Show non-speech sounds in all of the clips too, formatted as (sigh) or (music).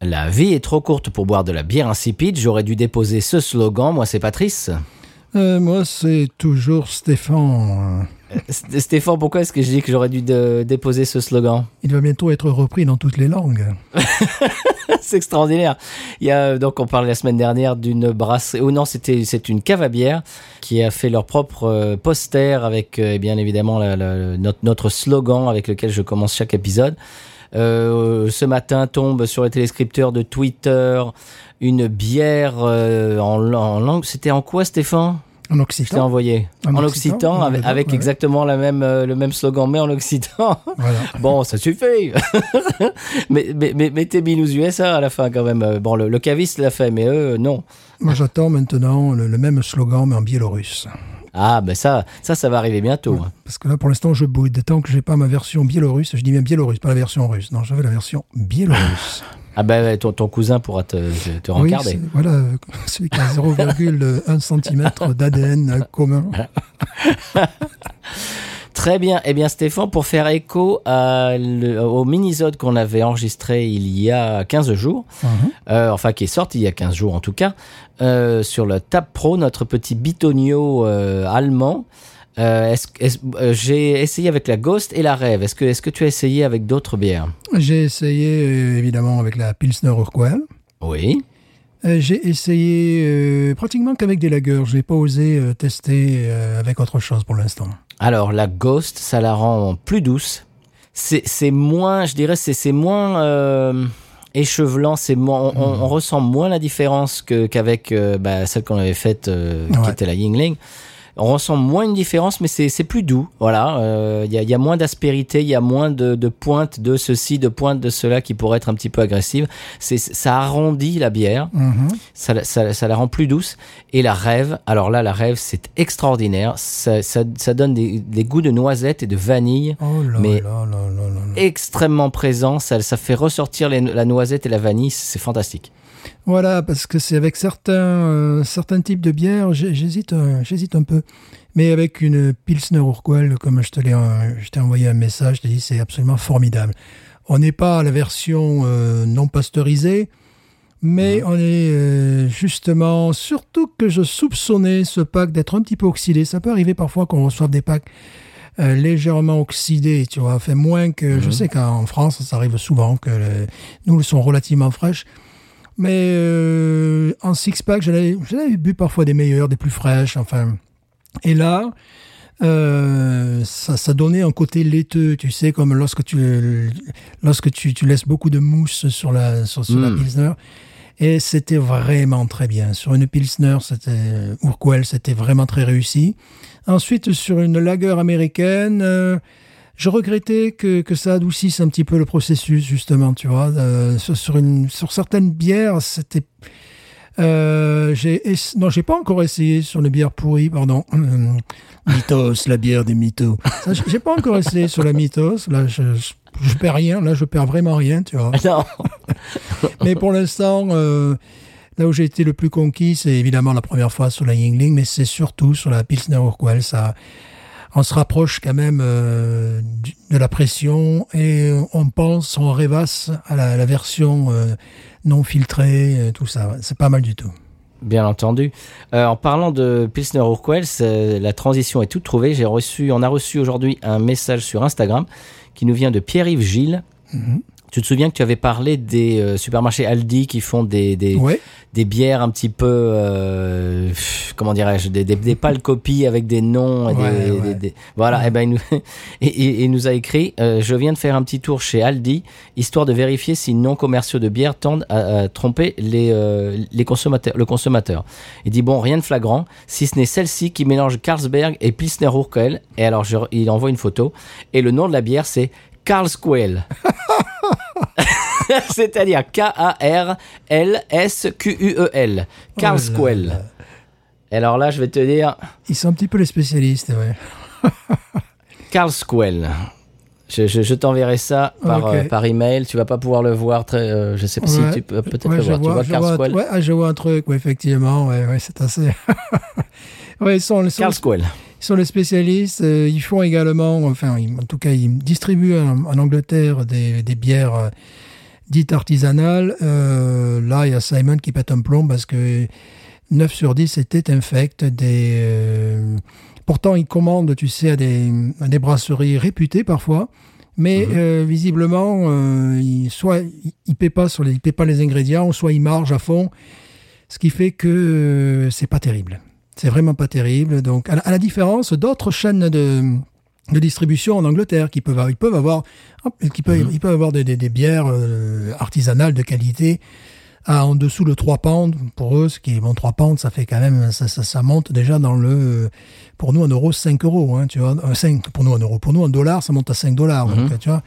La vie est trop courte pour boire de la bière insipide, j'aurais dû déposer ce slogan, moi c'est Patrice. Euh, moi, c'est toujours Stéphane. S- Stéphane, pourquoi est-ce que je dis que j'aurais dû de- déposer ce slogan? Il va bientôt être repris dans toutes les langues. (laughs) C'est extraordinaire. Il y a donc on parlait la semaine dernière d'une brasserie. Oh non, c'était c'est une cave à bière qui a fait leur propre euh, poster avec euh, bien évidemment la- la- notre, notre slogan avec lequel je commence chaque épisode. Euh, ce matin tombe sur les téléscripteurs de Twitter une bière euh, en, en langue. C'était en quoi, Stéphane? En Je t'ai occitan. envoyé En en occitan, occitan, avec, d'accord, avec ouais. exactement la même euh, le même slogan, mais en occitan. Voilà. (laughs) Bon, ça suffit. (laughs) mais, mais, mais mettez Binous USA à la fin quand même. Bon, le, le caviste l'a fait, mais eux, non. Moi, j'attends maintenant le, le même slogan, mais en biélorusse. Ah, ben ça, ça, ça va arriver bientôt. hein. Parce que là, pour l'instant, je boude. Tant que j'ai pas ma version biélorusse, je dis bien biélorusse, pas la version russe. Non, veux la version biélorusse. (laughs) Ah ben, ton, ton cousin pourra te, te, oui, rencarder. voilà, (laughs) celui qui a 0,1 cm d'ADN commun. (laughs) Très bien. Eh bien, Stéphane, pour faire écho à le- au mini-zode qu'on avait enregistré il y a 15 jours, Mhm. euh, enfin qui est sorti il y a 15 jours en tout cas, euh, sur le Tab Pro, notre petit bitonio euh, allemand. Euh, J'ai essayé avec la Ghost et la Rêve. Est-ce que, est que tu as essayé avec d'autres bières? J'ai essayé, évidemment, avec la Pilsner Urquell. Oui. J'ai essayé pratiquement qu'avec des lagers. Je n'ai pas osé tester avec autre chose pour l'instant. Alors la Ghost, ça la rend plus douce. C'est moins, je dirais, c'est moins échevelant. C'est moins, on, on- on ressent moins la différence que qu'avec euh, bah, celle qu'on avait faite, euh, qui était la Yingling. On ressent moins une différence, mais c'est plus doux. Voilà, Euh, il y, a, il y a moins d'aspérité, il y a moins de, de pointes de ceci, de pointes de cela qui pourraient être un petit peu agressives. C'est ça arrondit la bière Mhm. ça, la- ça, ça la rend plus douce. Et la rêve, alors là, la rêve, c'est extraordinaire. Ça, ça, donne des, des goûts de noisettes et de vanille Oh là Mais- là là extrêmement présents. Ça, ça fait ressortir les- la noisette et la vanille. C'est fantastique. Voilà, parce que c'est avec certains, euh, certains types de bières, j'hésite un, j'hésite un peu. Mais avec une Pilsner Urquell, comme je te l'ai, euh, je t'ai envoyé un message, je t'ai dit c'est absolument formidable. On n'est pas à la version euh, non pasteurisée, mais on est euh, justement, surtout que je soupçonnais ce pack d'être un petit peu oxydé. Ça peut arriver parfois qu'on reçoive des packs euh, légèrement oxydés, tu vois, fait moins que, je sais qu'en France, ça arrive souvent que le- nous, elles sont relativement fraîches. Mais euh, en six-pack, j'en avais, j'en avais bu parfois des meilleures, des plus fraîches, enfin. Et là, euh, ça, ça donnait un côté laiteux, tu sais, comme lorsque tu, lorsque tu, tu laisses beaucoup de mousse sur la, sur, sur la Mm. Pilsner. Et c'était vraiment très bien. Sur une Pilsner, c'était, Urquell, c'était vraiment très réussi. Ensuite, sur une lager américaine, euh, je regrettais que, que ça adoucisse un petit peu le processus, justement, tu vois. Euh, sur, une, sur certaines bières, c'était. Euh, j'ai non, j'ai pas encore essayé sur les bières pourries, pardon. (laughs) Mythos, la bière des mythos. J'ai- J'ai pas encore essayé sur la Mythos. Là, je, je, je perds rien. Là, je perds vraiment rien, tu vois. Non. (laughs) Mais pour l'instant, euh, là où j'ai été le plus conquis, c'est évidemment la première fois sur la Yingling, mais c'est surtout sur la Pilsner Urquell. Ça, on se rapproche quand même euh, de la pression et on pense, on rêvasse à la, la version euh, non filtrée, euh, tout ça. C'est pas mal du tout. Bien entendu. Euh, en parlant de Pilsner Urquell, la transition est toute trouvée. J'ai reçu, on a reçu aujourd'hui un message sur Instagram qui nous vient de Pierre-Yves Gilles. Mhm. Tu te souviens que tu avais parlé des euh, supermarchés Aldi qui font des, des, Ouais. des bières un petit peu, euh, comment dirais-je, des, des, des pâles copies avec des noms. Et des, Ouais, ouais. des- des- voilà, et ben il nous, (laughs) et, nous a écrit euh, Je viens de faire un petit tour chez Aldi, histoire de vérifier si non commerciaux de bière tendent à, à tromper les, euh, les consommateurs, le consommateur. Il dit Bon, rien de flagrant, si ce n'est celle-ci qui mélange Carlsberg et Pilsner Urquell. Et alors, je- il envoie une photo, et le nom de la bière, c'est Carlsquell. (laughs) (laughs) C'est-à-dire K-A-R-L-S-Q-U-E-L. Carlsquel. Oh là là. Alors là, je vais te dire Ils sont un petit peu les spécialistes, ouais. (laughs) Carlsquel. Je, je, je t'enverrai ça par, Ok. euh, par email. Tu vas pas pouvoir le voir très. euh, je sais pas si tu peux peut-être Ouais, le voir. tu vois je vois, Carlsquel. ouais, ah, je vois un truc, effectivement, ouais, ouais, c'est assez. (laughs) ouais, ils sont, ils sont, Carlsquel. Ils sont les spécialistes. euh, ils font également, enfin, ils- en tout cas, ils distribuent en, en Angleterre des, des bières euh, dites artisanales. Euh, là, il y a Simon qui pète un plomb parce que 9 sur 10 étaient infects. Des, euh, pourtant, ils commandent, tu sais, à des, à des brasseries réputées parfois. Mais Mhm. euh, visiblement, euh, soit ils ne paient, pas sur les- ils paient pas les ingrédients, soit ils margent à fond. Ce qui fait que c'est pas terrible. C'est vraiment pas terrible. Donc, à la, à la différence d'autres chaînes de, de distribution en Angleterre qui peuvent, ils peuvent avoir, qui peuvent, ils peuvent avoir des, des- des bières euh, artisanales de qualité à en dessous de 3 pounds. Pour eux, ce qui est bon, 3 pounds, ça fait quand même, ça, ça, ça monte déjà dans le, pour nous en euros, 5 euros, hein, tu vois, Euh, 5, pour nous en euros, pour nous en dollars, ça monte à 5 dollars, donc, tu vois.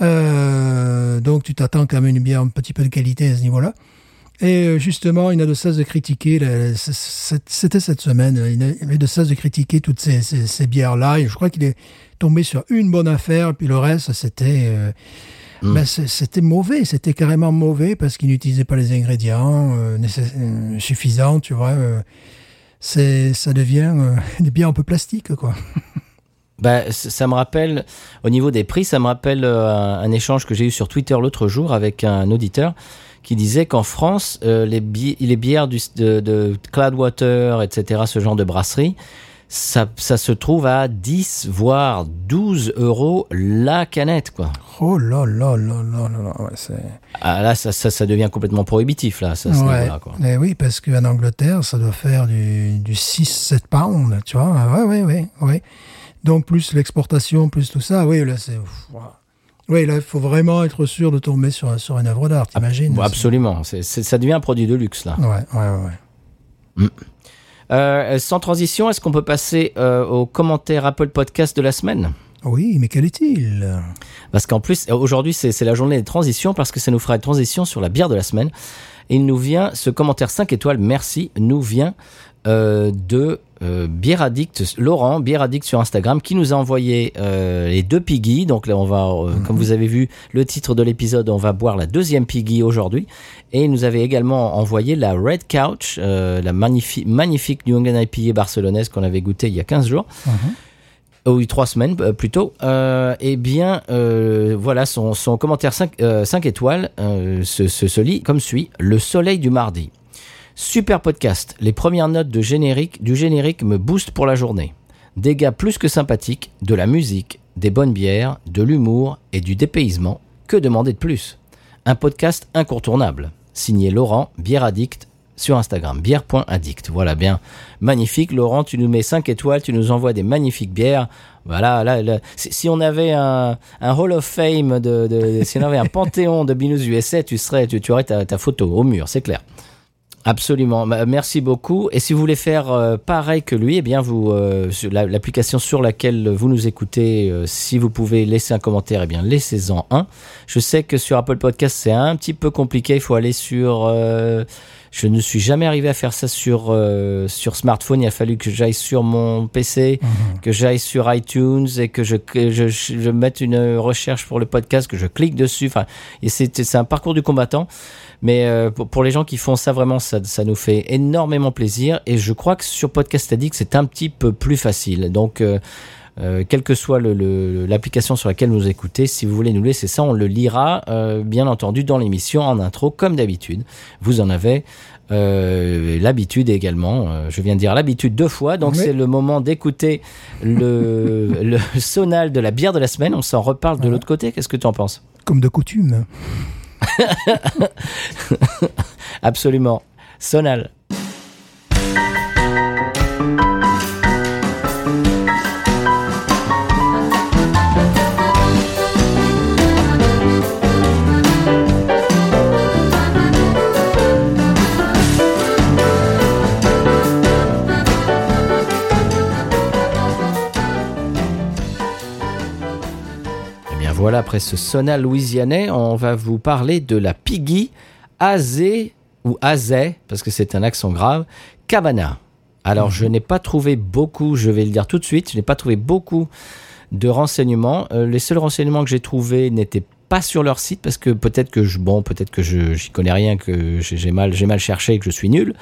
Euh, donc tu t'attends quand même une bière un petit peu de qualité à ce niveau-là. Et euh, justement, il n'a de cesse de critiquer, c'était cette semaine, il n'a de cesse de critiquer toutes ces, ces- ces bières-là. Et je crois qu'il est tombé sur une bonne affaire, puis le reste, c'était euh, Mm. ben, c'était mauvais, c'était carrément mauvais parce qu'il n'utilisait pas les ingrédients euh, euh, suffisants, tu vois. euh, c'est ça devient euh, (laughs) des bières un peu plastiques, quoi. (laughs) Bah, ça me rappelle, au niveau des prix, ça me rappelle euh, un échange que j'ai eu sur Twitter l'autre jour avec un auditeur qui disait qu'en France, euh, les, bi- les bières du, de, de Cloudwater, etc., ce genre de brasserie, ça, ça se trouve à 10, voire 12 euros la canette, quoi. Oh là là là là là là, ouais, c'est... Ah, là, ça, ça, ça devient complètement prohibitif, là, ça, Ouais. niveau-là, quoi. Eh oui, parce qu'en Angleterre, ça doit faire du, du 6-7 pounds, tu vois. Ouais, ouais, ouais, ouais. Donc, plus l'exportation, plus tout ça, oui, là, c'est... Oui, là, il faut vraiment être sûr de tomber sur, sur une œuvre d'art, t'imagines Bon, absolument. Ça devient un produit de luxe, là. Ouais, ouais, ouais. Euh, sans transition, est-ce qu'on peut passer euh, aux commentaires Apple Podcast de la semaine? Oui, mais quel est-il? Parce qu'en plus, euh, aujourd'hui, c'est la journée des transitions parce que ça nous fera une transition sur la bière de la semaine. Il nous vient, ce commentaire 5 étoiles, merci, nous vient de euh, Bière Addict, Laurent, Bière Addict sur Instagram, qui nous a envoyé euh, les deux piggy. Donc là, on va, euh, comme vous avez vu le titre de l'épisode, on va boire la deuxième piggy aujourd'hui. Et il nous avait également envoyé la Red Couch, euh, la magnifique, magnifique New England IPA barcelonaise qu'on avait goûté il y a 15 jours. Oh oui, trois semaines euh, plutôt. Euh, eh bien, euh, voilà, son, son commentaire 5, étoiles euh, se, se, se lit comme suit. Le soleil du mardi. Super podcast. Les premières notes de générique, du générique me boostent pour la journée. Des gars plus que sympathiques, de la musique, des bonnes bières, de l'humour et du dépaysement. Que demander de plus? Un podcast incontournable. Signé Laurent, bière addict, sur Instagram, bière.addict. Voilà, bien. Magnifique. Laurent, tu nous mets 5 étoiles, tu nous envoies des magnifiques bières. Voilà, là, là. Si, on avait un, Hall of Fame, de, si on avait un (laughs) panthéon de Binous USA, tu, serais, tu, aurais ta photo au mur, c'est clair. Absolument, Bah, merci beaucoup. Et si vous voulez faire euh, pareil que lui, eh bien vous euh, l'application sur laquelle vous nous écoutez, euh, si vous pouvez laisser un commentaire, eh bien laissez-en un. Je sais que sur Apple Podcast c'est un petit peu compliqué. Il faut aller sur. euh, je ne suis jamais arrivé à faire ça sur euh, sur smartphone. Il a fallu que j'aille sur mon PC, que j'aille sur iTunes et que je, que je je mette une recherche pour le podcast, que je clique dessus. Enfin, et c'est c'est un parcours du combattant. Mais euh, pour, pour les gens qui font ça, vraiment, ça, ça nous fait énormément plaisir. Et je crois que sur Podcast Addict, c'est un petit peu plus facile. Donc, euh, euh, quelle que soit le- le- l'application sur laquelle vous écoutez, si vous voulez nous laisser ça, on le lira, bien entendu, dans l'émission, en intro, comme d'habitude. Vous en avez euh, l'habitude également. Euh, je viens de dire l'habitude deux fois. Donc, Oui. c'est le moment d'écouter le, (laughs) le sonal de la bière de la semaine. On s'en reparle de l'autre côté. Qu'est-ce que tu en penses? Comme de coutume. Absolument. Sonal. Voilà. après ce sauna louisianais, on va vous parler de la Piggy Azé, ou Azé, parce que c'est un accent grave, Cabana. Alors, je n'ai pas trouvé beaucoup, je vais le dire tout de suite, je n'ai pas trouvé beaucoup de renseignements. Euh, les seuls renseignements que j'ai trouvés n'étaient pas sur leur site parce que peut-être que je bon peut-être que je j'y connais rien que j'ai mal j'ai mal cherché que je suis nul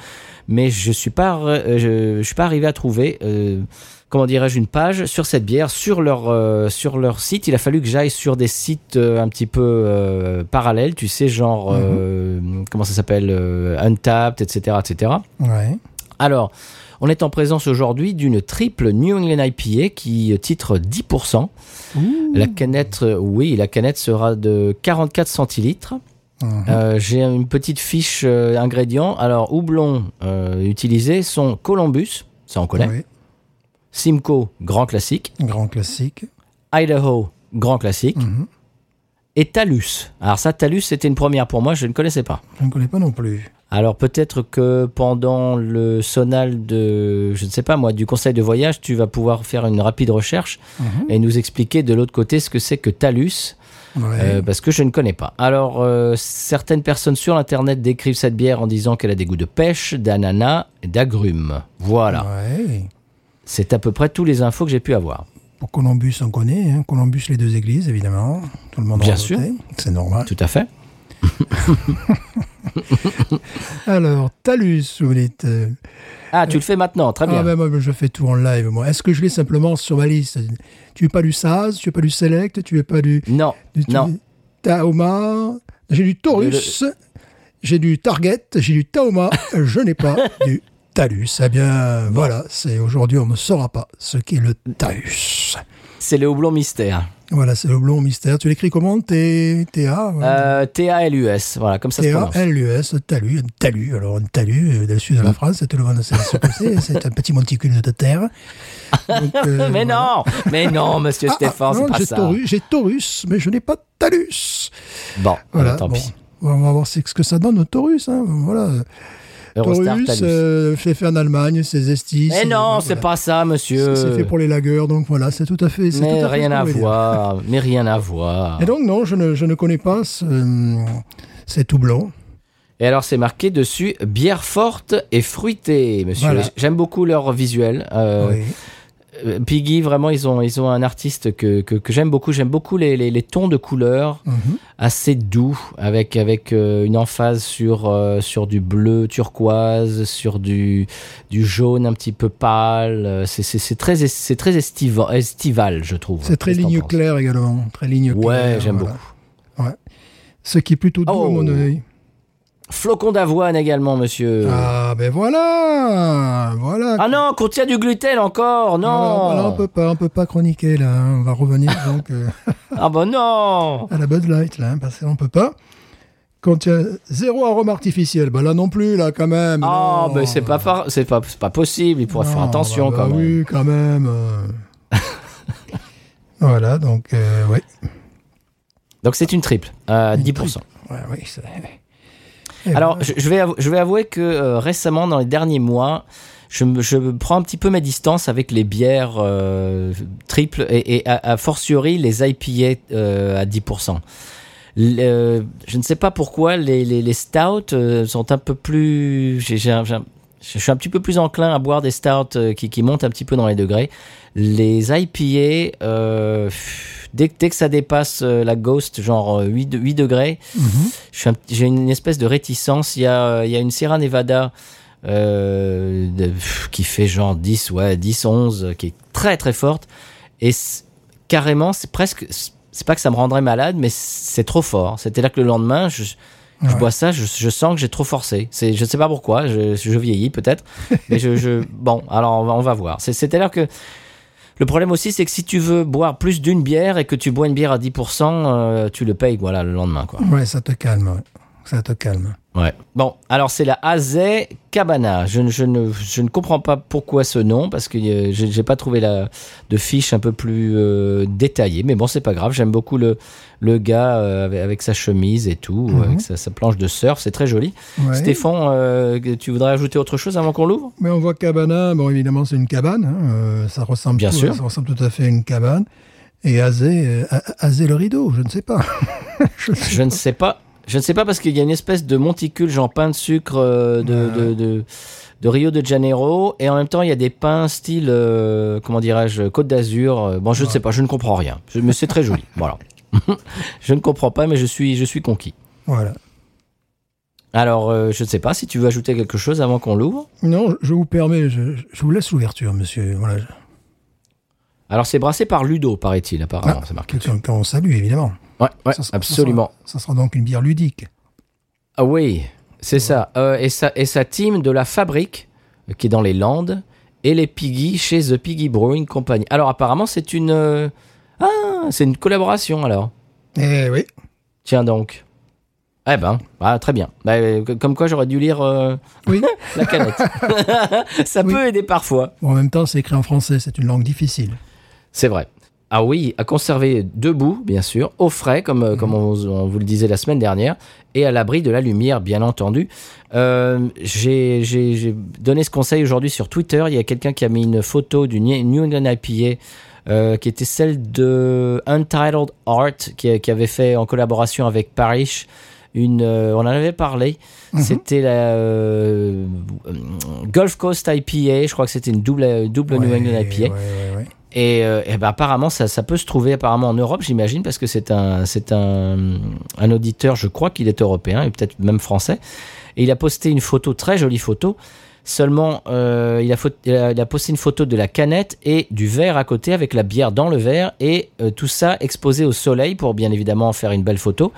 mais je suis euh, je suis pas arrivé à trouver euh, comment dirais-je une page sur cette bière sur leur euh, sur leur site il a fallu que j'aille sur des sites euh, un petit peu euh, parallèles tu sais genre euh, comment ça s'appelle Untapped etc etc Ouais. alors, on est en présence aujourd'hui d'une triple New England IPA qui titre 10%. La canette, oui, la canette sera de 44 centilitres. Mhm. Euh, J'ai une petite fiche euh, ingrédients. Alors, houblons euh, utilisés sont Columbus, ça on connaît. Oui. Simcoe, grand classique. Grand classique. Idaho, grand classique. Mhm. Et Talus. Alors ça, Talus, c'était une première pour moi, je ne connaissais pas. Je ne connais pas non plus. Alors peut-être que pendant le sonal de, je ne sais pas moi, du conseil de voyage, tu vas pouvoir faire une rapide recherche Mhm. et nous expliquer de l'autre côté ce que c'est que Talus, Ouais. euh, parce que je ne connais pas. Alors euh, certaines personnes sur Internet décrivent cette bière en disant qu'elle a des goûts de pêche, d'ananas et d'agrumes. Voilà, Ouais. C'est à peu près tous les infos que j'ai pu avoir. Pour Columbus, on connaît. Hein. Columbus, les deux églises, évidemment. Tout le monde Bien en sûr. C'est normal. Tout à fait. (laughs) Alors, Talus, vous dites. euh, Ah, tu le fais maintenant, très bien. Ah ben moi, je fais tout en live, moi. Est-ce que je l'ai simplement sur ma liste? Tu veux pas du Saz, tu veux pas du Select, tu veux pas du... Non, du non. Taoma? J'ai du Taurus, j'ai du Target, j'ai du Taoma, je n'ai pas (laughs) du Talus. Eh bien, voilà, c'est aujourd'hui, on ne saura pas ce qu'est le Talus. C'est le houblon mystère. Voilà, c'est le blond mystère. Tu l'écris comment? T- T-A ouais. Euh, T-A-L-U-S, voilà, comme ça se prononce. T-A-L-U-S, talus, un talus. Alors, un talus, euh, dans le sud de la France, tout le monde sait ce que c'est. (laughs) C'est un petit monticule de terre. Donc, euh, (laughs) mais voilà. non, mais non, monsieur Ah, ah, Stéphane, c'est pas ça. J'ai Taurus, mais je n'ai pas de talus. Bon, Voilà, tant bon. pis. On va voir ce que ça donne au Taurus. Hein. Voilà. Taurus, euh, fait en Allemagne, c'est Zestis. mais c'est- non, voilà. c'est pas ça, monsieur. C'est fait pour les lagueurs, donc voilà, c'est tout à fait. Mais tout à rien à voir, mais rien à voir. Et donc, non, je ne, je ne connais pas ce, euh, ces doublons. Et alors, c'est marqué dessus bière forte et fruitée, monsieur. Voilà. J'aime beaucoup leur visuel. Euh, Oui. Euh, Piggy, vraiment, ils ont, ils ont un artiste que, que, que j'aime beaucoup. J'aime beaucoup les, les, les tons de couleurs Mhm. assez doux, avec, avec euh, une emphase sur, euh, sur du bleu turquoise, sur du, du jaune un petit peu pâle. C'est- très, es- c'est très estiva- estival, je trouve. C'est très ligne claire également. Très ligne Ouais, j'aime voilà. beaucoup. Ouais. Ce qui est plutôt doux Oh. à mon œil. Flocon d'avoine également, monsieur. Ah, ben voilà Voilà Ah non, contient du gluten encore, non Voilà, voilà, on peut pas, on peut pas chroniquer là. hein. On va revenir (laughs) donc euh, Ah bah non à la Bud Light là, hein, parce qu'on peut pas. A zéro arôme artificiel, bah là non plus là quand même. Ah, non. mais c'est pas, c'est pas, c'est pas possible, il pourrait faire attention bah, quand bah même. Oui, quand même. euh. (laughs) voilà, donc euh, ouais. Donc c'est une triple, à Une 10%. Ouais, oui, c'est- Alors, voilà. je, je vais avou- je vais avouer que euh, récemment, dans les derniers mois, je, je prends un petit peu mes distances avec les bières euh, triples et, et à, à fortiori les IPA euh, à 10%. Le- euh, je ne sais pas pourquoi les, les, les stouts sont un peu plus. j'ai- j'ai un- j'ai un- je suis un petit peu plus enclin à boire des stouts euh, qui, qui montent un petit peu dans les degrés. Les IPA, euh, dès, que- dès que ça dépasse euh, la Ghost, genre euh, 8, de- 8 degrés, Mhm. un- j'ai une espèce de réticence. Il y a, il y a une Sierra Nevada euh, de- qui fait genre 10, ouais, 10, 11, euh, qui est très très forte. Et carrément, c'est presque. C'est pas que ça me rendrait malade, mais c'est trop fort. C'était là que le lendemain, je, je bois ça, je, je sens que j'ai trop forcé. C'est, je sais pas pourquoi, je, je vieillis peut-être. (laughs) mais je, je. Bon, alors on va, on va voir. C'est- C'est-à-dire que. Le problème aussi, c'est que si tu veux boire plus d'une bière et que tu bois une bière à 10%, euh, tu le payes voilà, le lendemain. Quoi. Ouais, ça te calme. ouais. Ça te calme. Ouais. Bon, alors c'est la Azé Cabana. Je, ne- je, ne, je ne comprends pas pourquoi ce nom, parce que euh, j'ai pas trouvé la, de fiche un peu plus euh, détaillée. Mais bon, c'est pas grave. J'aime beaucoup le, le gars euh, avec, avec sa chemise et tout, Mhm. avec sa, sa planche de surf. C'est très joli. Ouais. Stéphane, euh, tu voudrais ajouter autre chose avant qu'on l'ouvre? Mais on voit cabana, bon évidemment c'est une cabane, hein, euh, ça ressemble Bien tout, sûr. ça ressemble tout à fait à une cabane. Et Azé, euh, le rideau, je ne sais pas. (laughs) Je ne sais pas. Je ne sais pas parce qu'il y a une espèce de monticule, genre pain de sucre euh, de, Ouais. de, de, de Rio de Janeiro. Et en même temps, il y a des pains style, euh, comment dirais-je, Côte d'Azur. Euh, Bon, je ne sais pas, je ne comprends rien. Je- mais c'est très joli. (laughs) Voilà. (laughs) je ne comprends pas, mais je suis, je suis conquis. Voilà. Alors, euh, je ne sais pas si tu veux ajouter quelque chose avant qu'on l'ouvre. Non, je vous permets, je, je vous laisse l'ouverture, monsieur. Voilà. Alors, c'est brassé par Ludo, paraît-il, apparemment. Ah, c'est marqué. Quelqu'un qu'on salue, évidemment. Ouais, ouais, Ça sera- absolument. Ça sera, ça sera donc une bière ludique. Ah oui, c'est ça. Euh, et ça. Et sa team de la fabrique, euh, qui est dans les Landes, et les Piggy chez The Piggy Brewing Company. Alors apparemment, c'est une... euh, Ah, c'est une collaboration alors. Eh oui. Tiens donc. Eh ben, ah, très bien. Bah, comme quoi j'aurais dû lire euh, Oui. (laughs) la canette. (laughs) ça Oui. peut aider parfois. Bon, en même temps, c'est écrit en français, c'est une langue difficile. C'est vrai. Ah oui, à conserver debout, bien sûr, au frais, comme, euh, comme on, on vous le disait la semaine dernière, et à l'abri de la lumière, bien entendu. Euh, J'ai donné ce conseil aujourd'hui sur Twitter. Il y a quelqu'un qui a mis une photo du New England IPA. euh, qui était celle de Untitled Art, qui, qui avait fait en collaboration avec Parrish une. euh, on en avait parlé. C'était la euh, Gulf Coast IPA. Je crois que c'était une double, double New England IPA. ouais, ouais, ouais. Et, euh, ben, apparemment, ça, ça peut se trouver apparemment en Europe, j'imagine, parce que c'est un, c'est un, un auditeur, je crois qu'il est européen et peut-être même français. Et il a posté une photo, très jolie photo. Seulement, euh, il, a faut- il a- il a posté une photo de la canette et du verre à côté avec la bière dans le verre et euh, tout ça exposé au soleil pour bien évidemment faire une belle photo.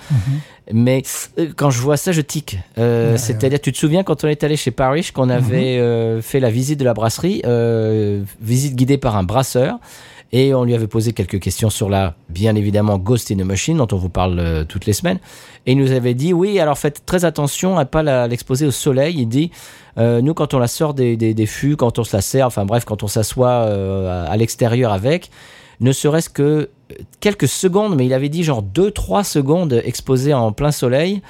Mais euh, quand je vois ça, je tique. Ouais, C'est-à-dire, tu te souviens quand on est allé chez Parrish, qu'on avait euh, fait la visite de la brasserie, visite guidée par un brasseur, et on lui avait posé quelques questions sur la, bien évidemment, Ghost in a Machine, dont on vous parle euh, toutes les semaines. Et il nous avait dit, oui, alors faites très attention à pas l'exposer au soleil. Il dit, euh, nous, quand on la sort des, des, fûts, quand on se la sert, enfin bref, quand on s'assoit euh, à, l'extérieur avec, ne serait-ce que quelques secondes, mais il avait dit genre 2-3 secondes exposées en plein soleil,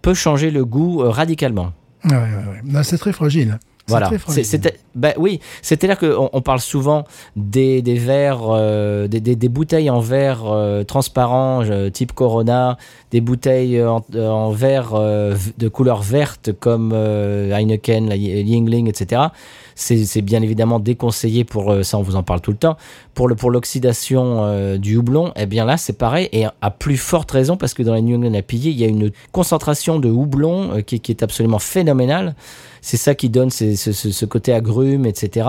peut changer le goût radicalement. Ouais, c'est très fragile. Voilà. C'était, bah oui, c'est-à-dire qu'on on parle souvent des, des verres, euh, des, des, des bouteilles en verre euh, transparent, euh, type Corona, des bouteilles en, en verre euh, de couleur verte comme euh, Heineken, la Yingling, etc. C'est bien évidemment déconseillé pour euh, ça, on vous en parle tout le temps. Pour le pour l'oxydation euh, du houblon, eh bien là c'est pareil et à plus forte raison parce que dans les New England IPA, il y a une concentration de houblon euh, qui, qui est absolument phénoménale. C'est ça qui donne ce, côté agrume, etc.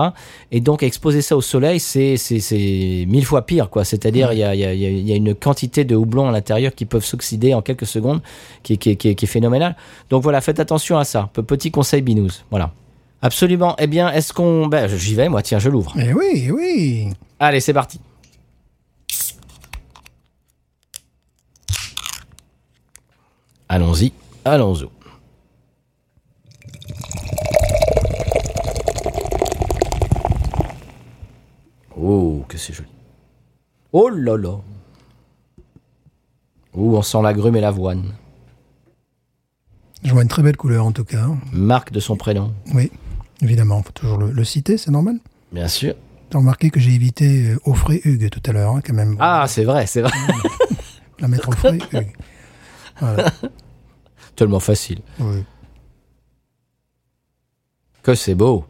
Et donc exposer ça au soleil, c'est mille fois pire, quoi. C'est-à-dire il il y, y y a une quantité de houblon à l'intérieur qui peuvent s'oxyder en quelques secondes, qui, qui, qui, est- phénoménale. Donc voilà, faites attention à ça. Pe- Petit conseil binous, voilà. Absolument. Eh bien, est-ce qu'on... Ben, j'y vais, moi. Tiens, je l'ouvre. Eh oui, eh oui. Allez, c'est parti. Allons-y, allons-y. Oh, que c'est joli. Oh là là. Oh, on sent l'agrume et l'avoine. Je vois une très belle couleur, en tout cas. Marque de son prénom. Oui, évidemment. faut toujours le, le citer, c'est normal. Bien sûr. T'as remarqué que j'ai évité euh, frais Hugues tout à l'heure, hein, quand même. Ah, c'est vrai, c'est vrai. (laughs) La mettre frais Hugues. Voilà. Tellement facile. Oui. Que c'est beau.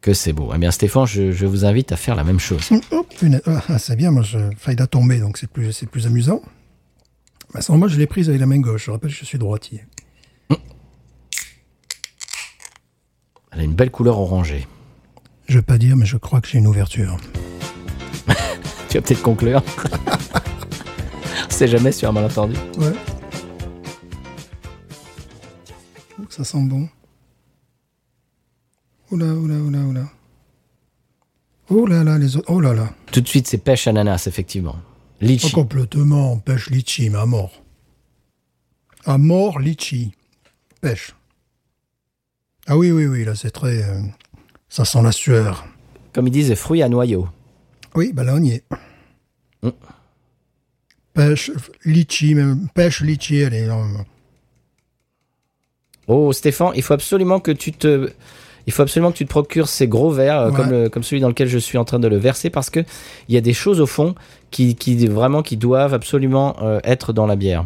Que c'est beau. Eh bien, Stéphane, je, je vous invite à faire la même chose. Hop, punaise. Ah, c'est bien, moi, je faille à tomber, donc c'est plus, plus amusant. Bah, sans moi, je l'ai prise avec la main gauche. Je rappelle que je suis droitier. Elle a une belle couleur orangée. Je veux pas dire, mais je crois que j'ai une ouverture. (laughs) Tu vas peut-être conclure. (laughs) On sait jamais sur un malentendu. Ouais. Ça sent bon. Oula, oula, oula, oula. Oh là là, les autres. Oh là là. Tout de suite, c'est pêche ananas, effectivement. Litchi. complètement. Pêche litchi, mais à mort. À mort, litchi. Pêche. Ah oui, oui, oui, là, c'est très. euh, ça sent la sueur. Comme ils disent, fruits à noyau. Oui, bah là, on y est. Mm. Pêche, litchi, même. Pêche, litchi, elle est. euh, Oh, Stéphane, il faut absolument que tu te... Il faut absolument que tu te procures ces gros verres, euh, Ouais. comme, le- comme celui dans lequel je suis en train de le verser, parce que il y a des choses au fond qui, qui vraiment qui doivent absolument euh, être dans la bière.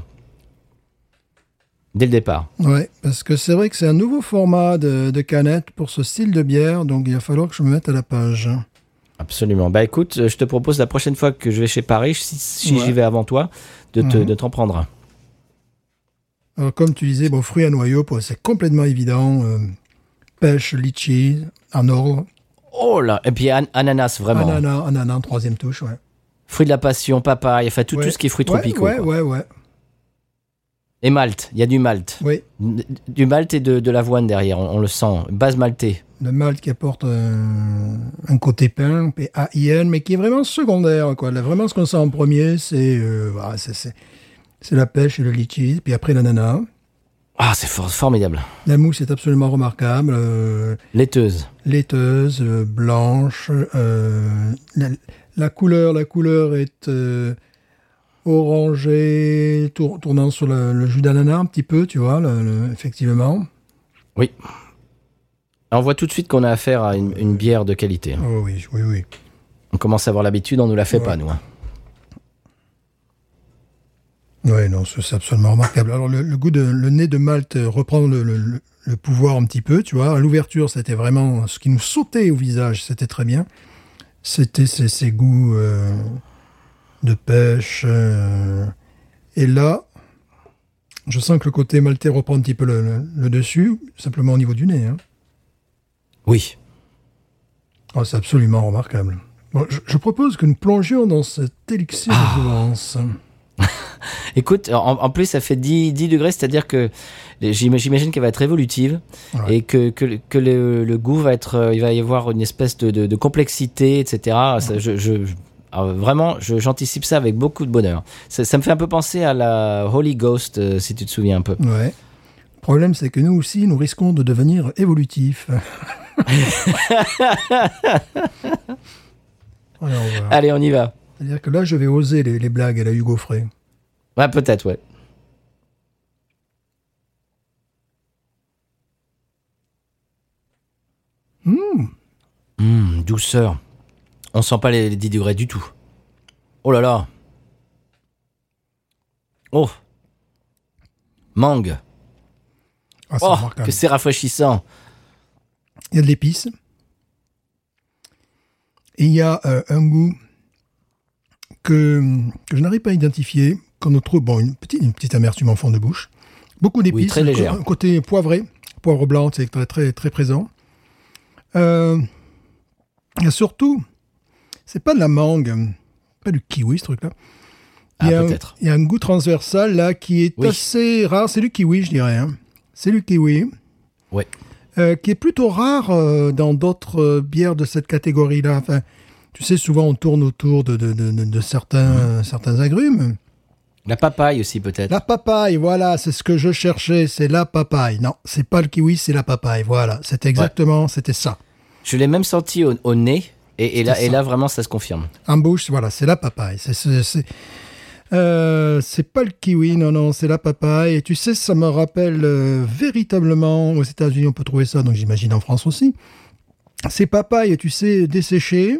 Dès le départ. Ouais, parce que c'est vrai que c'est un nouveau format de, de canette pour ce style de bière, donc il va falloir que je me mette à la page. Absolument. Bah écoute, euh, je te propose la prochaine fois que je vais chez Paris, si, si Ouais. j'y vais avant toi, de te- Mhm. de t'en prendre un. Alors, comme tu disais, bon, fruits à noyaux, c'est complètement évident. euh, pêche, litchi, en ordre. Oh là Et puis an- ananas, vraiment. Ananas, ananas, troisième touche, ouais. Fruits de la passion, papaye, enfin tout, Ouais. tout ce qui est fruits Ouais, tropicaux. Ouais, quoi. ouais, ouais. Et malt, il y a du malt. Oui, Du malt et de, de l'avoine derrière, on, on le sent. Base maltée. le malt qui apporte un, un côté pain, P-A-I-N, mais qui est vraiment secondaire, quoi. Là, vraiment, ce qu'on sent en premier, c'est euh, voilà, la pêche et le litchi, puis après l'ananas. Ah, c'est for- formidable. La mousse est absolument remarquable. euh, Laiteuse. laiteuse, euh, blanche. la, la couleur, la couleur est tour- tournant sur le, le jus d'ananas un petit peu, tu vois, le- le- effectivement. Oui. On voit tout de suite qu'on a affaire à une, une bière de qualité. Oh oui, oui, oui. On commence à avoir l'habitude, on ne la fait Ouais. pas, nous. hein. Oui, non, c'est absolument remarquable. Alors, le, le goût de, le nez de Malte reprend le, le- le- le pouvoir un petit peu, tu vois. À l'ouverture, c'était vraiment ce qui nous sautait au visage, c'était très bien. C'était ces, ces goûts euh, de pêche. euh, et là, je sens que le côté maltais reprend un petit peu le, le- le dessus, simplement au niveau du nez. hein. Oui. Oh, c'est absolument remarquable. Bon, je, je propose que nous plongions dans cet élixir Ah. de jouvence. (laughs) Écoute, en, en plus, ça fait 10, 10 degrés, c'est-à-dire que j'im- j'imagine qu'elle va être évolutive Ouais. et que, que, que le, le goût va être. euh, Il va y avoir une espèce de, de, de complexité, etc. Ça, je, je- je- alors, vraiment, je- j'anticipe ça avec beaucoup de bonheur. Ça, ça me fait un peu penser à la Holy Ghost, euh, si tu te souviens un peu. Ouais. Le problème, c'est que nous aussi, nous risquons de devenir évolutifs. (laughs) Allez, on y va. C'est-à-dire que là, je vais oser les, les blagues à la Hugo Frey. Ouais, peut-être, ouais. Hum, douceur. On sent pas les, les 10 degrés du tout. Oh là là. Oh. Mangue. Ah, Oh, que c'est rafraîchissant. Il y a de l'épice. Et il y a euh, un goût que, que je n'arrive pas à identifier, qu'on trouve, bon, une petite, une petite amertume en fond de bouche. Beaucoup d'épices. Oui, très un co- légère. Un côté poivré, poivre blanc, c'est très, très, très présent. Euh, il y a surtout, c'est pas de la mangue, pas du kiwi, ce truc-là. Il y, Ah, a un, peut-être. il y a un goût transversal là qui est Oui. assez rare. C'est du kiwi, je dirais. hein. C'est du kiwi. Ouais. Euh, qui est plutôt rare euh, dans d'autres euh, bières de cette catégorie-là. Enfin, tu sais, souvent on tourne autour de, de, de, certains, Mhm. certains agrumes. La papaye aussi, peut-être. La papaye, voilà, c'est ce que je cherchais, c'est la papaye. Non, c'est pas le kiwi, c'est la papaye. Voilà, c'était exactement, c'était ça. Je l'ai même senti au, au nez. Et, et là, C'est et ça. là, vraiment, ça se confirme. En bouche, voilà, c'est la papaye. C'est, c'est, c'est, euh, c'est pas le kiwi, non, non, c'est la papaye. Et tu sais, ça me rappelle euh, véritablement, aux États-Unis, on peut trouver ça, donc j'imagine en France aussi. Ces papayes, tu sais, desséchées.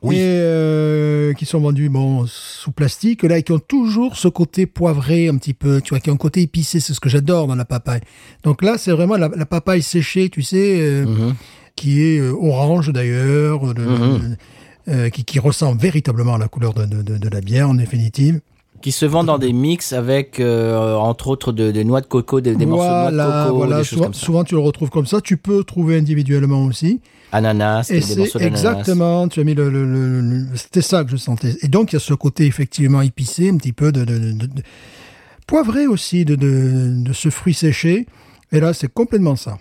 Oui. Et euh, qui sont vendues bon, sous plastique, là, et qui ont toujours ce côté poivré un petit peu, tu vois, qui ont un côté épicé, c'est ce que j'adore dans la papaye. Donc là, c'est vraiment la, la papaye séchée, tu sais, Mhm. Qui est euh, orange d'ailleurs, Mhm. euh, qui, qui ressemble véritablement à la couleur de, de- de- de la bière en définitive. Qui se vend dans des mix avec, euh, entre autres, de- des noix de coco, des, des morceaux de noix de voilà, coco, voilà. des choses Souvent, comme ça. souvent, tu le retrouves comme ça. Tu peux trouver individuellement aussi. Ananas, Et c'est exactement, tu as mis le, le- le- le- c'était ça que je sentais. Et donc il y a ce côté effectivement épicé, un petit peu de, poivré aussi de, de, de ce fruit séché. Et là, c'est complètement ça.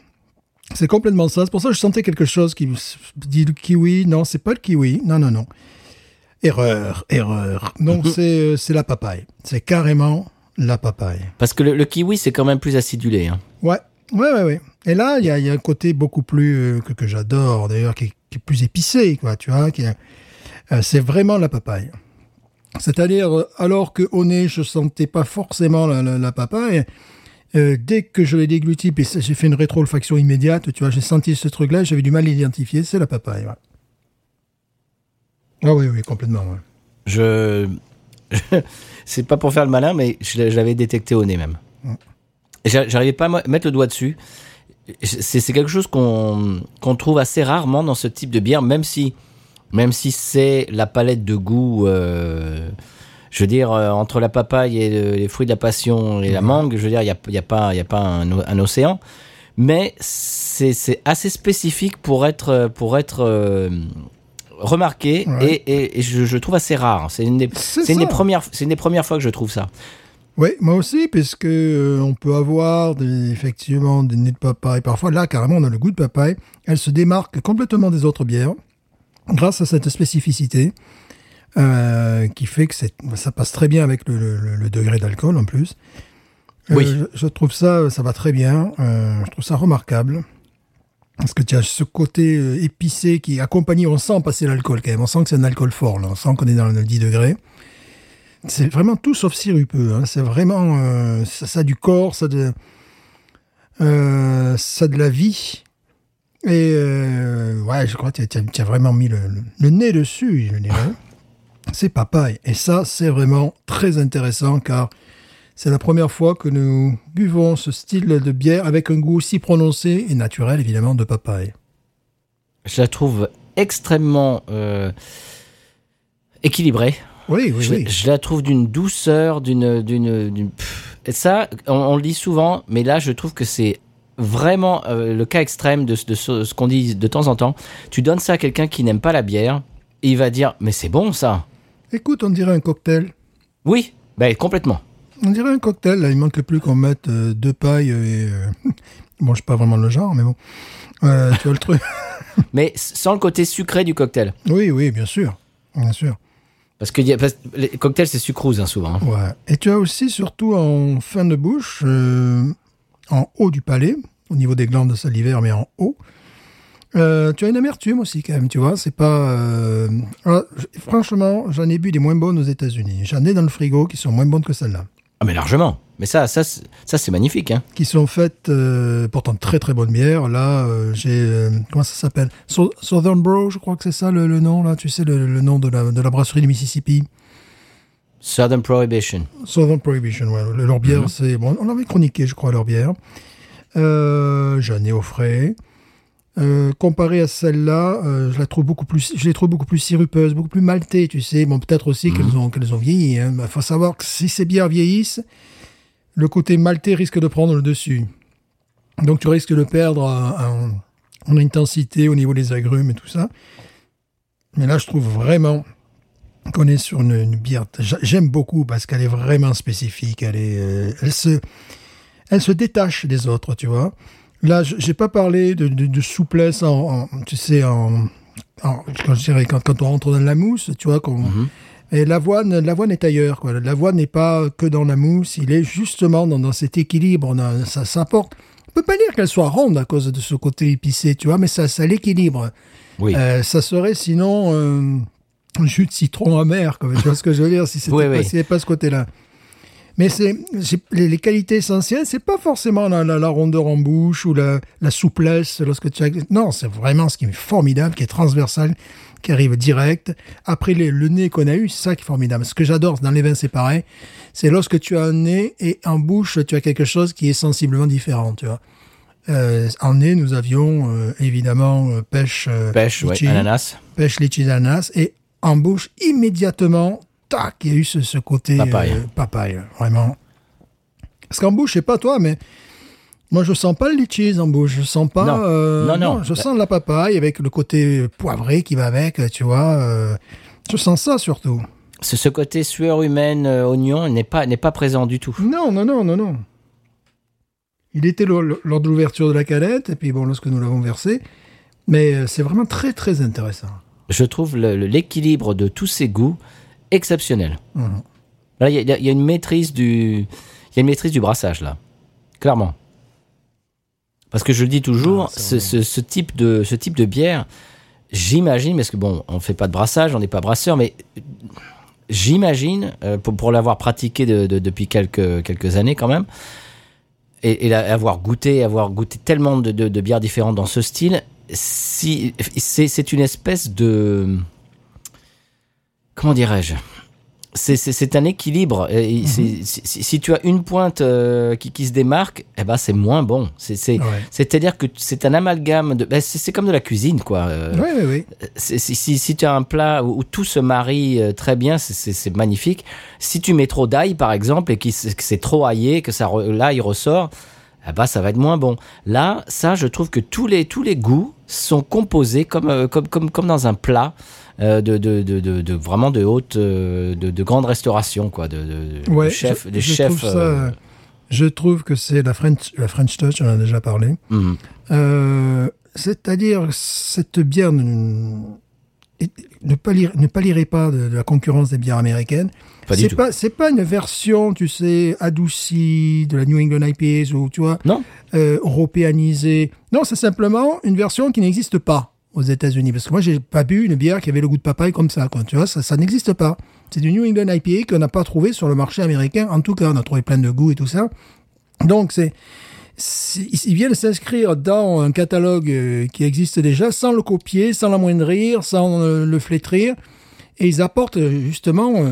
C'est complètement ça. C'est pour ça que je sentais quelque chose qui me dit le kiwi. Non, c'est pas le kiwi. Non, non, non. Erreur, erreur. Non, (laughs) c'est euh, c'est la papaye. C'est carrément la papaye. Parce que le, le kiwi, c'est quand même plus acidulé. Hein. Ouais, ouais, ouais, ouais. Et là, il y a, il y a un côté beaucoup plus euh, que, que j'adore d'ailleurs, qui, est- qui est plus épicé, quoi. Tu vois, euh, c'est vraiment la papaye. C'est-à-dire, alors que au nez, je sentais pas forcément la, la- la papaye, Euh, dès que je l'ai dégluti, puis j'ai fait une rétro-olfaction immédiate, tu vois, j'ai senti ce truc-là, j'avais du mal à l'identifier, c'est la papaye. ouais. Ah oui, oui, complètement. ouais. Je. (laughs) c'est pas pour faire le malin, mais je l'avais détecté au nez même. Et j'a- J'arrivais pas à mettre le doigt dessus. C'est quelque chose qu'on qu'on trouve assez rarement dans ce type de bière, même si, même si c'est la palette de goût. euh, je veux dire, euh, entre la papaye et le- les fruits de la passion et la mangue, je veux dire, il n'y a, y a pas, y a pas un, océan. Mais c'est assez spécifique pour être, pour être euh, remarqué Ouais. et, et- et je, je trouve assez rare. C'est une, des- une des premières, une des premières fois que je trouve ça. Oui, moi aussi, puisque euh, on peut avoir des, effectivement des nez de papaye. Parfois, là, carrément, on a le goût de papaye. Elle se démarque complètement des autres bières grâce à cette spécificité euh, qui fait que ça passe très bien avec le, le- le degré d'alcool en plus. Euh, Oui. je, je trouve ça, ça va très bien. Euh, je trouve ça remarquable. Parce que tu as ce côté épicé qui accompagne, on sent passer l'alcool quand même. On sent que c'est un alcool fort, là. On sent qu'on est dans le 10 degrés. C'est vraiment tout sauf sirupeux. hein. C'est vraiment ça, ça a du corps, ça a de, ça a de la vie. Et euh, ouais, je crois que tu as, vraiment mis le, le- le nez dessus, je dirais. C'est papaye. Et ça, c'est vraiment très intéressant car c'est la première fois que nous buvons ce style de bière avec un goût si prononcé et naturel, évidemment, de papaye. Je la trouve extrêmement euh, équilibrée. Oui, oui, je, oui. je la trouve d'une douceur, d'une, d'une, ça, on, on le dit souvent, mais là, je trouve que c'est vraiment euh, le cas extrême de, ce- de ce, ce qu'on dit de temps en temps. Tu donnes ça à quelqu'un qui n'aime pas la bière, et il va dire, mais c'est bon ça. Écoute, on dirait un cocktail. Oui, ben complètement. On dirait un cocktail, là. Il manque plus qu'on mette euh, deux pailles et... euh, (laughs) bon, je suis pas vraiment le genre, mais bon. Euh, tu vois le truc (laughs) Mais sans le côté sucré du cocktail. Oui, oui, bien sûr. Bien sûr. Parce que, y a- parce que les cocktails, c'est sucrose hein, souvent. hein. Ouais. Et tu as aussi, surtout en fin de bouche, en haut du palais, au niveau des glandes salivaires, mais en haut, euh, tu as une amertume aussi, quand même, tu vois. C'est pas. euh, alors, franchement, j'en ai bu des moins bonnes aux États-Unis. J'en ai dans le frigo qui sont moins bonnes que celles-là. Ah, mais largement. Mais ça, ça, c'est- ça c'est magnifique. Hein. Qui sont faites, euh, pourtant très très bonnes bières. Là, euh, j'ai. comment ça s'appelle? Sou- Southern Bro, je crois que c'est ça le, le nom, là. Tu sais, le, le nom de la, de la brasserie du Mississippi. Southern Prohibition. Southern Prohibition, ouais. Le- Leur bière, c'est. Bon, on l'avait chroniqué, je crois, leur bière. Euh, J'en ai au frais. Euh, comparé à celle-là, euh, je la trouve beaucoup plus, je les trouve beaucoup plus sirupeuses, beaucoup plus maltées, tu sais. Bon, peut-être aussi qu'elles ont, qu'elles ont vieilli. Il faut savoir que si ces bières vieillissent, le côté maltais risque de prendre le dessus. Donc, tu risques de perdre en, en- en intensité au niveau des agrumes et tout ça. Mais là, je trouve vraiment qu'on est sur une, une bière. j'a- J'aime beaucoup parce qu'elle est vraiment spécifique. Elle est, euh, elle se, elle se détache des autres, tu vois. Là, je- j'ai pas parlé de, de- de souplesse en, en- tu sais, en, en- quand je dirais quand, quand on rentre dans la mousse, tu vois, qu'on, et l'avoine, l'avoine est ailleurs, quoi. L'avoine n'est pas que dans la mousse, il est justement dans, dans cet équilibre. On a- ça, ça apporte. On peut pas dire qu'elle soit ronde à cause de ce côté épicé, tu vois, mais ça, ça l'équilibre. Oui. Euh, ça serait sinon euh, un jus de citron amer, quoi. tu vois ce que je veux dire, si c'était Oui, pas, oui. pas ce côté-là. Mais c'est c'est- les, les qualités essentielles, c'est pas forcément la, la- la rondeur en bouche ou la, la souplesse lorsque tu as... Non, c'est vraiment ce qui est formidable, qui est transversal, qui arrive direct. Après les- le nez qu'on a eu, c'est ça qui est formidable. Ce que j'adore dans les vins, c'est pareil. C'est lorsque tu as un nez et en bouche, tu as quelque chose qui est sensiblement différent, tu vois. Euh, en nez, nous avions euh, évidemment euh, pêche, euh, Pêche, ouais, litchi, ananas. pêche litchi d'ananas et en bouche immédiatement, tac, il y a eu ce, ce côté Papaye. euh, papaye, vraiment. Parce qu'en bouche, je sais pas toi, mais moi je sens pas le litchi en bouche, je sens pas. Non. euh, Non, non. je sens la papaye avec le côté poivré qui va avec, tu vois. euh, je sens ça surtout. Ce, ce côté sueur humaine, oignon, n'est pas, n'est pas présent du tout. Non, non, non, non, non. Il était lors, de l'ouverture de la canette, et puis bon, lorsque nous l'avons versé. Mais c'est vraiment très, très intéressant. Je trouve l'équilibre de tous ces goûts exceptionnel. Mhm. Là, il y, a- il y a une maîtrise du, il y a une maîtrise du brassage là, clairement. Parce que je le dis toujours, Ah, ce, ce- ce type de, ce type de bière, j'imagine, parce que bon, on fait pas de brassage, on n'est pas brasseur, mais j'imagine, euh, pour, pour l'avoir pratiqué de- de- depuis quelques, quelques années quand même, et, et la- avoir goûté, avoir goûté tellement de, de, bières différentes dans ce style, si c'est une espèce de comment dirais-je? C'est- un équilibre. Et c'est- si, si- si tu as une pointe euh, qui, qui se démarque, eh ben c'est moins bon. Ouais. c'est-à-dire que c'est un amalgame de. ben, c'est comme de la cuisine, quoi. Euh, Oui, oui, oui. c'est- si, tu as un plat où, où tout se marie euh, très bien, c'est- magnifique. Si tu mets trop d'ail, par exemple, et que c'est trop aillé, que ça l'ail ressort, ah bah, ça va être moins bon. Là, ça, je trouve que tous les, tous les goûts sont composés comme, euh, comme, comme, comme dans un plat. Euh, de, de, de, de, de- vraiment de haute euh, de, de grande restauration quoi de, Ouais, chefs je- des je chefs trouve ça, euh, Je trouve que c'est la French, la French Touch, on en a déjà parlé. mhm. C'est-à-dire, cette bière ne, et- ne, pas de, de la concurrence des bières américaines. Pas C'est pas, c'est pas une version, tu sais, adoucie de la New England IPAs ou, tu vois, non euh, européanisée. Non, c'est simplement une version qui n'existe pas aux États-Unis. Parce que moi, j'ai pas bu une bière qui avait le goût de papaye comme ça, quoi. Tu vois, ça, ça n'existe pas. C'est du New England IPA qu'on n'a pas trouvé sur le marché américain. En tout cas, on a trouvé plein de goûts et tout ça. Donc, c'est, ils viennent s'inscrire dans un catalogue euh, qui existe déjà, sans le copier, sans l'amoindrir, sans euh, le flétrir. Et ils apportent euh, justement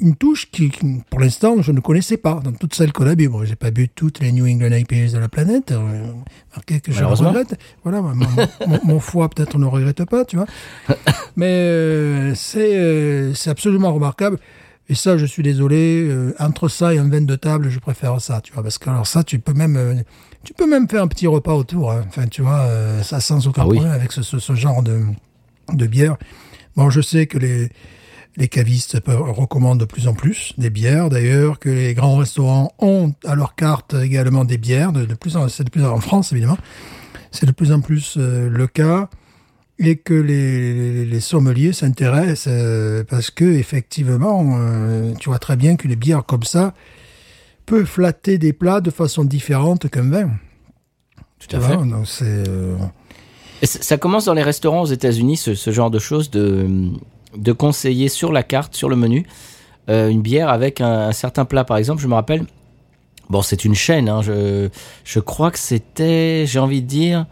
une touche qui, qui, pour l'instant, je ne connaissais pas dans toutes celles qu'on a bu. Bon, j'ai pas bu toutes les New England IPAs de la planète. euh, remarquez que je le regrette. Voilà, mon, mon- mon- mon foie peut-être ne regrette pas, tu vois. (laughs) Mais euh, c'est euh, c'est absolument remarquable. Et ça, je suis désolé. euh, entre ça et un vin de table, je préfère ça, tu vois, parce que alors ça, tu peux même, tu peux même faire un petit repas autour. hein. Enfin, tu vois, ça sans aucun Ah oui. problème avec ce, ce, ce genre de, de bière. Bon, je sais que les les cavistes recommandent de plus en plus des bières, d'ailleurs, que les grands restaurants ont à leur carte également des bières, de, de plus en, c'est de plus en, en France évidemment, c'est de plus en plus euh, le cas, et que les, sommeliers s'intéressent euh, parce que effectivement, euh, tu vois très bien que les bières comme ça peuvent flatter des plats de façon différente qu'un vin. tout à vois, fait. donc c'est Ça commence dans les restaurants aux États-Unis, ce, ce genre de choses, de, de conseiller sur la carte, sur le menu, euh, une bière avec un, un certain plat. Par exemple, je me rappelle, bon, c'est une chaîne, hein, je, je crois que c'était, j'ai envie de dire,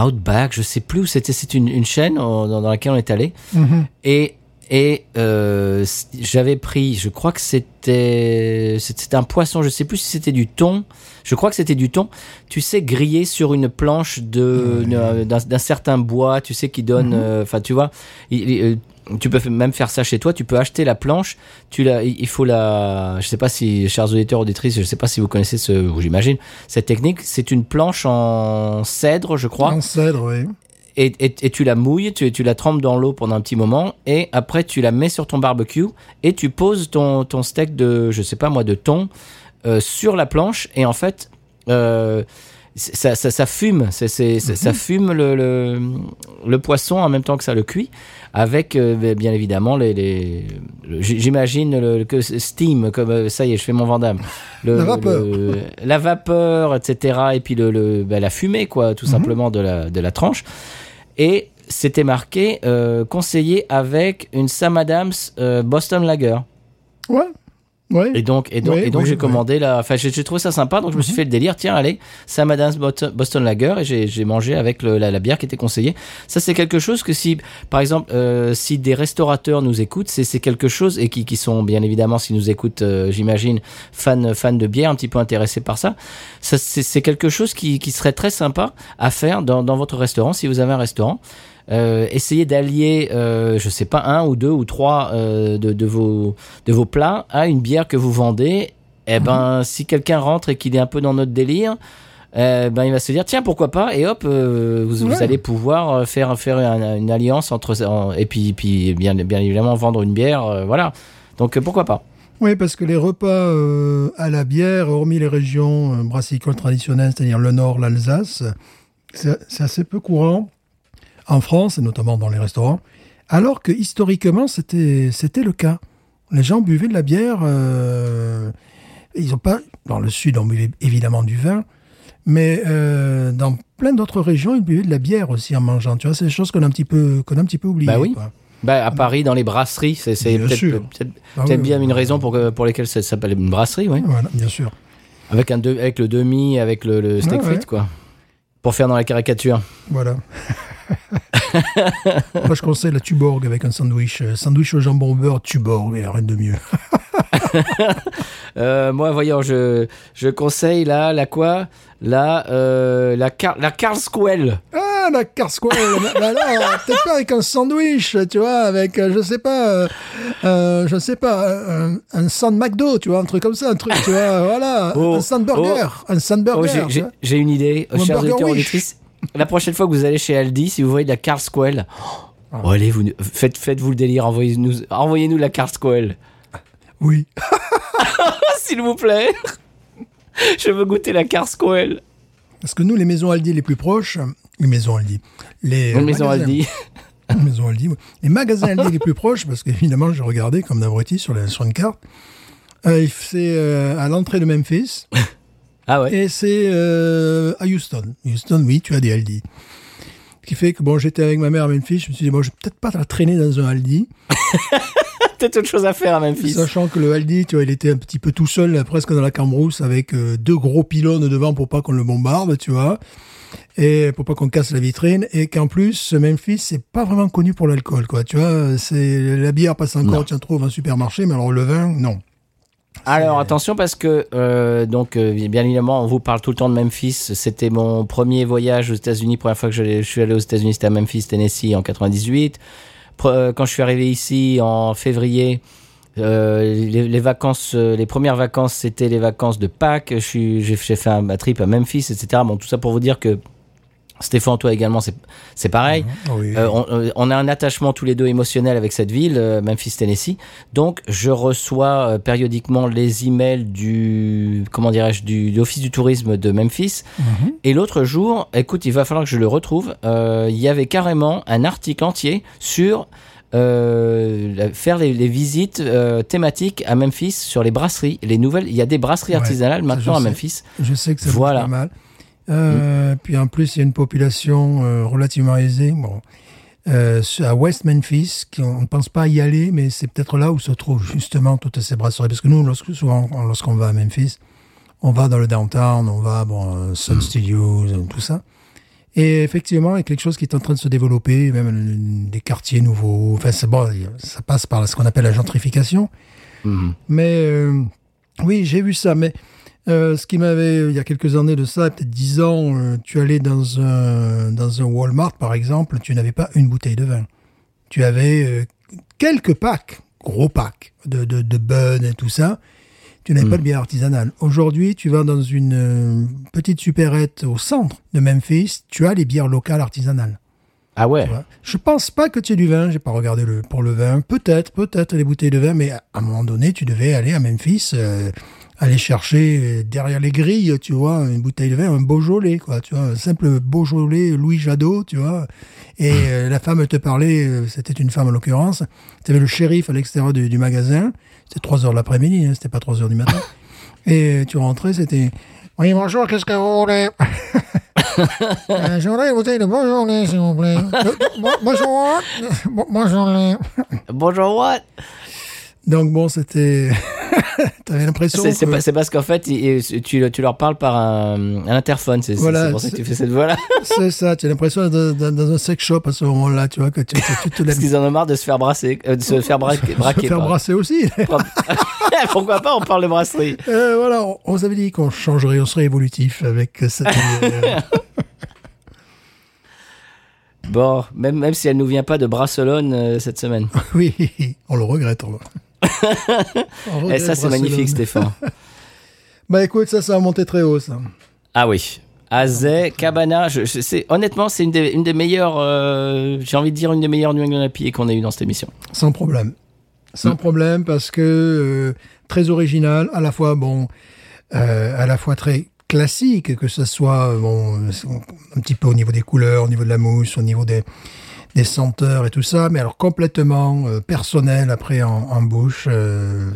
Outback, je sais plus où c'était, c'est une, une chaîne euh, dans, dans laquelle on est allé. mhm. Et, et euh, j'avais pris, je crois que c'était c'était un poisson, je sais plus si c'était du thon. Je crois que c'était du thon. Tu sais, grillé sur une planche de d'un certain bois, tu sais, qui donne. euh, Enfin, tu vois, il- il, tu peux même faire ça chez toi. Tu peux acheter la planche. Tu la, il faut la. Je sais pas si, chers auditeurs auditrices, je sais pas si vous connaissez ce, j'imagine cette technique. C'est une planche en cèdre, je crois en cèdre, oui. et, et, et tu la mouilles, tu, tu la trempes dans l'eau pendant un petit moment, et après tu la mets sur ton barbecue, et tu poses ton, ton steak de, je sais pas moi, de thon euh, sur la planche, et en fait, euh, ça, ça, ça fume, ça fume le, le, le poisson en même temps que ça le cuit, avec euh, bien évidemment les, les le- j'imagine le, que steam, comme euh, ça y est, je fais mon Vandame, La vapeur. la vapeur, etc. Et puis le, ben, la fumée, quoi, tout simplement de la, de la tranche. Et c'était marqué euh, conseillé avec une Sam Adams euh, Boston Lager. Ouais. Ouais. Et donc, et donc, et donc j'ai commandé la. Enfin, j'ai trouvé ça sympa, donc je me suis fait le délire. Tiens, allez, Adams Bot- Boston Lager, et j'ai j'ai mangé avec le- la, la bière qui était conseillée. Ça, c'est quelque chose que si, par exemple, euh, si des restaurateurs nous écoutent, c'est c'est quelque chose et qui, qui sont bien évidemment, s'ils nous écoutent, euh, j'imagine, fans fans de bière, un petit peu intéressés par ça. Ça, c'est c'est quelque chose qui, qui serait très sympa à faire dans, dans votre restaurant, si vous avez un restaurant. Euh, essayez d'allier, euh, je sais pas, un ou deux ou trois euh, de, de vos de vos plats à une bière que vous vendez. Eh ben, si quelqu'un rentre et qu'il est un peu dans notre délire, eh ben il va se dire tiens pourquoi pas? Et hop euh, vous, allez pouvoir faire faire un- une alliance entre en- et puis puis bien bien évidemment vendre une bière euh, voilà. Donc pourquoi pas? Oui, parce que les repas à la bière, hormis les régions brassicoles traditionnelles, c'est-à-dire le Nord, l'Alsace, c'est assez peu courant en France, et notamment dans les restaurants, alors que historiquement, c'était le cas. Les gens buvaient de la bière, euh, ils ont pas, dans le Sud, on buvait évidemment du vin, mais euh, dans plein d'autres régions, ils buvaient de la bière aussi en mangeant. Tu vois, c'est des choses qu'on a un petit peu, qu'on a un petit peu oubliées. Bah oui. quoi. bah, à Paris dans les brasseries c'est peut-être Ah oui, bien oui, une oui. raison pour que pour lesquelles ça s'appelle une brasserie oui Voilà, bien sûr. Avec, un de- avec le demi, avec le, le steak ouais. frites, quoi. Pour faire dans la caricature. Voilà. (laughs) Moi, je conseille la Tuborg avec un sandwich. euh, Sandwich au jambon beurre, Tuborg, a rien de mieux. (laughs) Euh, moi, voyons, je, je conseille là, la quoi? La, euh, la, Car la. Ah, la Carsquale bah là, peut-être pas avec un sandwich, tu vois, avec, euh, je sais pas, euh, euh, je sais pas, un, un sand McDo, tu vois, un truc comme ça, un truc, tu vois, voilà, Oh, un sand burger, un sand Oh, burger. j'ai- une idée, chers auditeurs. La prochaine fois que vous allez chez Aldi, si vous voyez de la Carlsquell, oh, Ah. allez, vous, faites, faites-vous le délire, envoyez-nous envoyez -nous la Carlsquell. Oui. (laughs) S'il vous plaît. Je veux goûter la Carlsquell. Parce que nous, les maisons Aldi les plus proches, les maisons Aldi, les Une maison magasins- Aldi. (laughs) les maisons Aldi, oui. les magasins Aldi les plus proches, parce qu'évidemment, j'ai regardé comme d'abruti sur, la- sur une carte, euh, c'est euh, à l'entrée de Memphis. (laughs) Ah ouais. Et c'est euh, à Houston. Houston, oui, tu as des Aldi. Ce qui fait que, bon, j'étais avec ma mère à Memphis, je me suis dit, bon, je vais peut-être pas traîner dans un Aldi, (laughs) Peut-être autre chose à faire à Memphis. sachant que le Aldi, tu vois, il était un petit peu tout seul, presque dans la cambrousse, avec euh, deux gros pylônes devant pour pas qu'on le bombarde, tu vois, et pour pas qu'on casse la vitrine, et qu'en plus, Memphis, c'est pas vraiment connu pour l'alcool, quoi, tu vois, c'est, la bière passe encore, tu en trouves en supermarché, mais alors le vin, non. Alors attention parce que euh, donc euh, bien évidemment on vous parle tout le temps de Memphis. C'était mon premier voyage aux États-Unis. Première fois que je, suis allé aux États-Unis, c'était à Memphis, Tennessee en 98. Pre- euh, quand je suis arrivé ici en février, euh, les, les vacances, euh, les premières vacances, c'était les vacances de Pâques. J'ai fait un, trip à Memphis, etc. Bon, tout ça pour vous dire que Stéphane, toi également, c'est pareil. Oui. Euh, on, euh, on a un attachement tous les deux émotionnel avec cette ville, euh, Memphis, Tennessee. Donc, je reçois euh, périodiquement les emails du, comment dirais-je, du, de l'office du tourisme de Memphis. Mhm. Et l'autre jour, écoute, il va falloir que je le retrouve. euh, il y avait carrément un article entier sur euh, faire les, les visites euh, thématiques à Memphis sur les brasseries, les nouvelles. Il y a des brasseries Ouais, artisanales maintenant à sais. Memphis. Je sais que ça Voilà. pas mal. Euh, Puis en plus, il y a une population relativement aisée. Bon, à West Memphis, qui, on ne pense pas y aller, mais c'est peut-être là où se trouvent justement toutes ces brasseries. Parce que nous, lorsque, souvent, lorsqu'on va à Memphis, on va dans le downtown, on va bon, Sun Studios, euh, tout ça. Et effectivement, il y a quelque chose qui est en train de se développer, même des quartiers nouveaux. Enfin, c'est bon, ça passe par ce qu'on appelle la gentrification. Mhm. Mais euh, oui, j'ai vu ça. Mais euh, ce qui m'avait, il y a quelques années de ça, peut-être dix ans, euh, tu allais dans un, dans un Walmart, par exemple, tu n'avais pas une bouteille de vin. Tu avais quelques packs, gros packs, de, de, de Bud et tout ça. Tu n'avais pas de bière artisanale. Aujourd'hui, tu vas dans une euh, petite supérette au centre de Memphis, tu as les bières locales artisanales. Ah ouais. Je pense pas que tu aies du vin. J'ai pas regardé le pour le vin. Peut-être, peut-être les bouteilles de vin, mais à un moment donné, tu devais aller à Memphis, euh, aller chercher euh, derrière les grilles, tu vois, une bouteille de vin, un Beaujolais, quoi, tu vois, un simple Beaujolais Louis Jadot, tu vois. Et euh, la femme te parlait, c'était une femme en l'occurrence. Tu avais le shérif à l'extérieur du, du magasin. C'était 3 heures de l'après-midi, hein, c'était pas 3 heures du matin. (laughs) Et tu rentrais, c'était. Oui, bonjour, qu'est-ce que vous voulez? (laughs) Euh, J'aurais une bouteille de Beaujolais, s'il vous plaît. Euh, bon- Bonjour. Bon- Beaujolais. Bonjour, what? Donc bon, c'était. (laughs) T'avais l'impression. C'est que- pas- parce qu'en fait, tu, tu leur parles par un, un interphone. C'est Voilà, pour ça que tu fais cette voix-là. (laughs) C'est ça, tu as l'impression d'être dans, dans un sex shop à ce moment-là, tu vois, que tu, tu, te Parce qu'ils en ont marre de se faire brasser, euh, de se faire braquer. (laughs) Se braquer faire pardon. brasser aussi. Pourquoi pas, on parle de brasserie. Euh, voilà, on, on vous avait dit qu'on changerait, on serait évolutif avec cette. Bon, même, même si elle nous vient pas de Barcelone euh, cette semaine. oui, on le regrette. On, on (laughs) Et regrette ça, c'est magnifique, Stéphane. (laughs) Bah écoute, ça, ça a monté très haut, ça. Ah oui. Azé, Cabana, je, je- c'est, honnêtement, c'est une des, une des meilleures, euh, j'ai envie de dire une des meilleures New England IPA qu'on a eu dans cette émission. Sans problème. Sans Mm. problème, parce que euh, très original, à la fois, bon, euh, à la fois très classique, que ce soit, bon, un petit peu au niveau des couleurs, au niveau de la mousse, au niveau des, des senteurs et tout ça, mais alors complètement euh, personnel après en, en bouche. euh,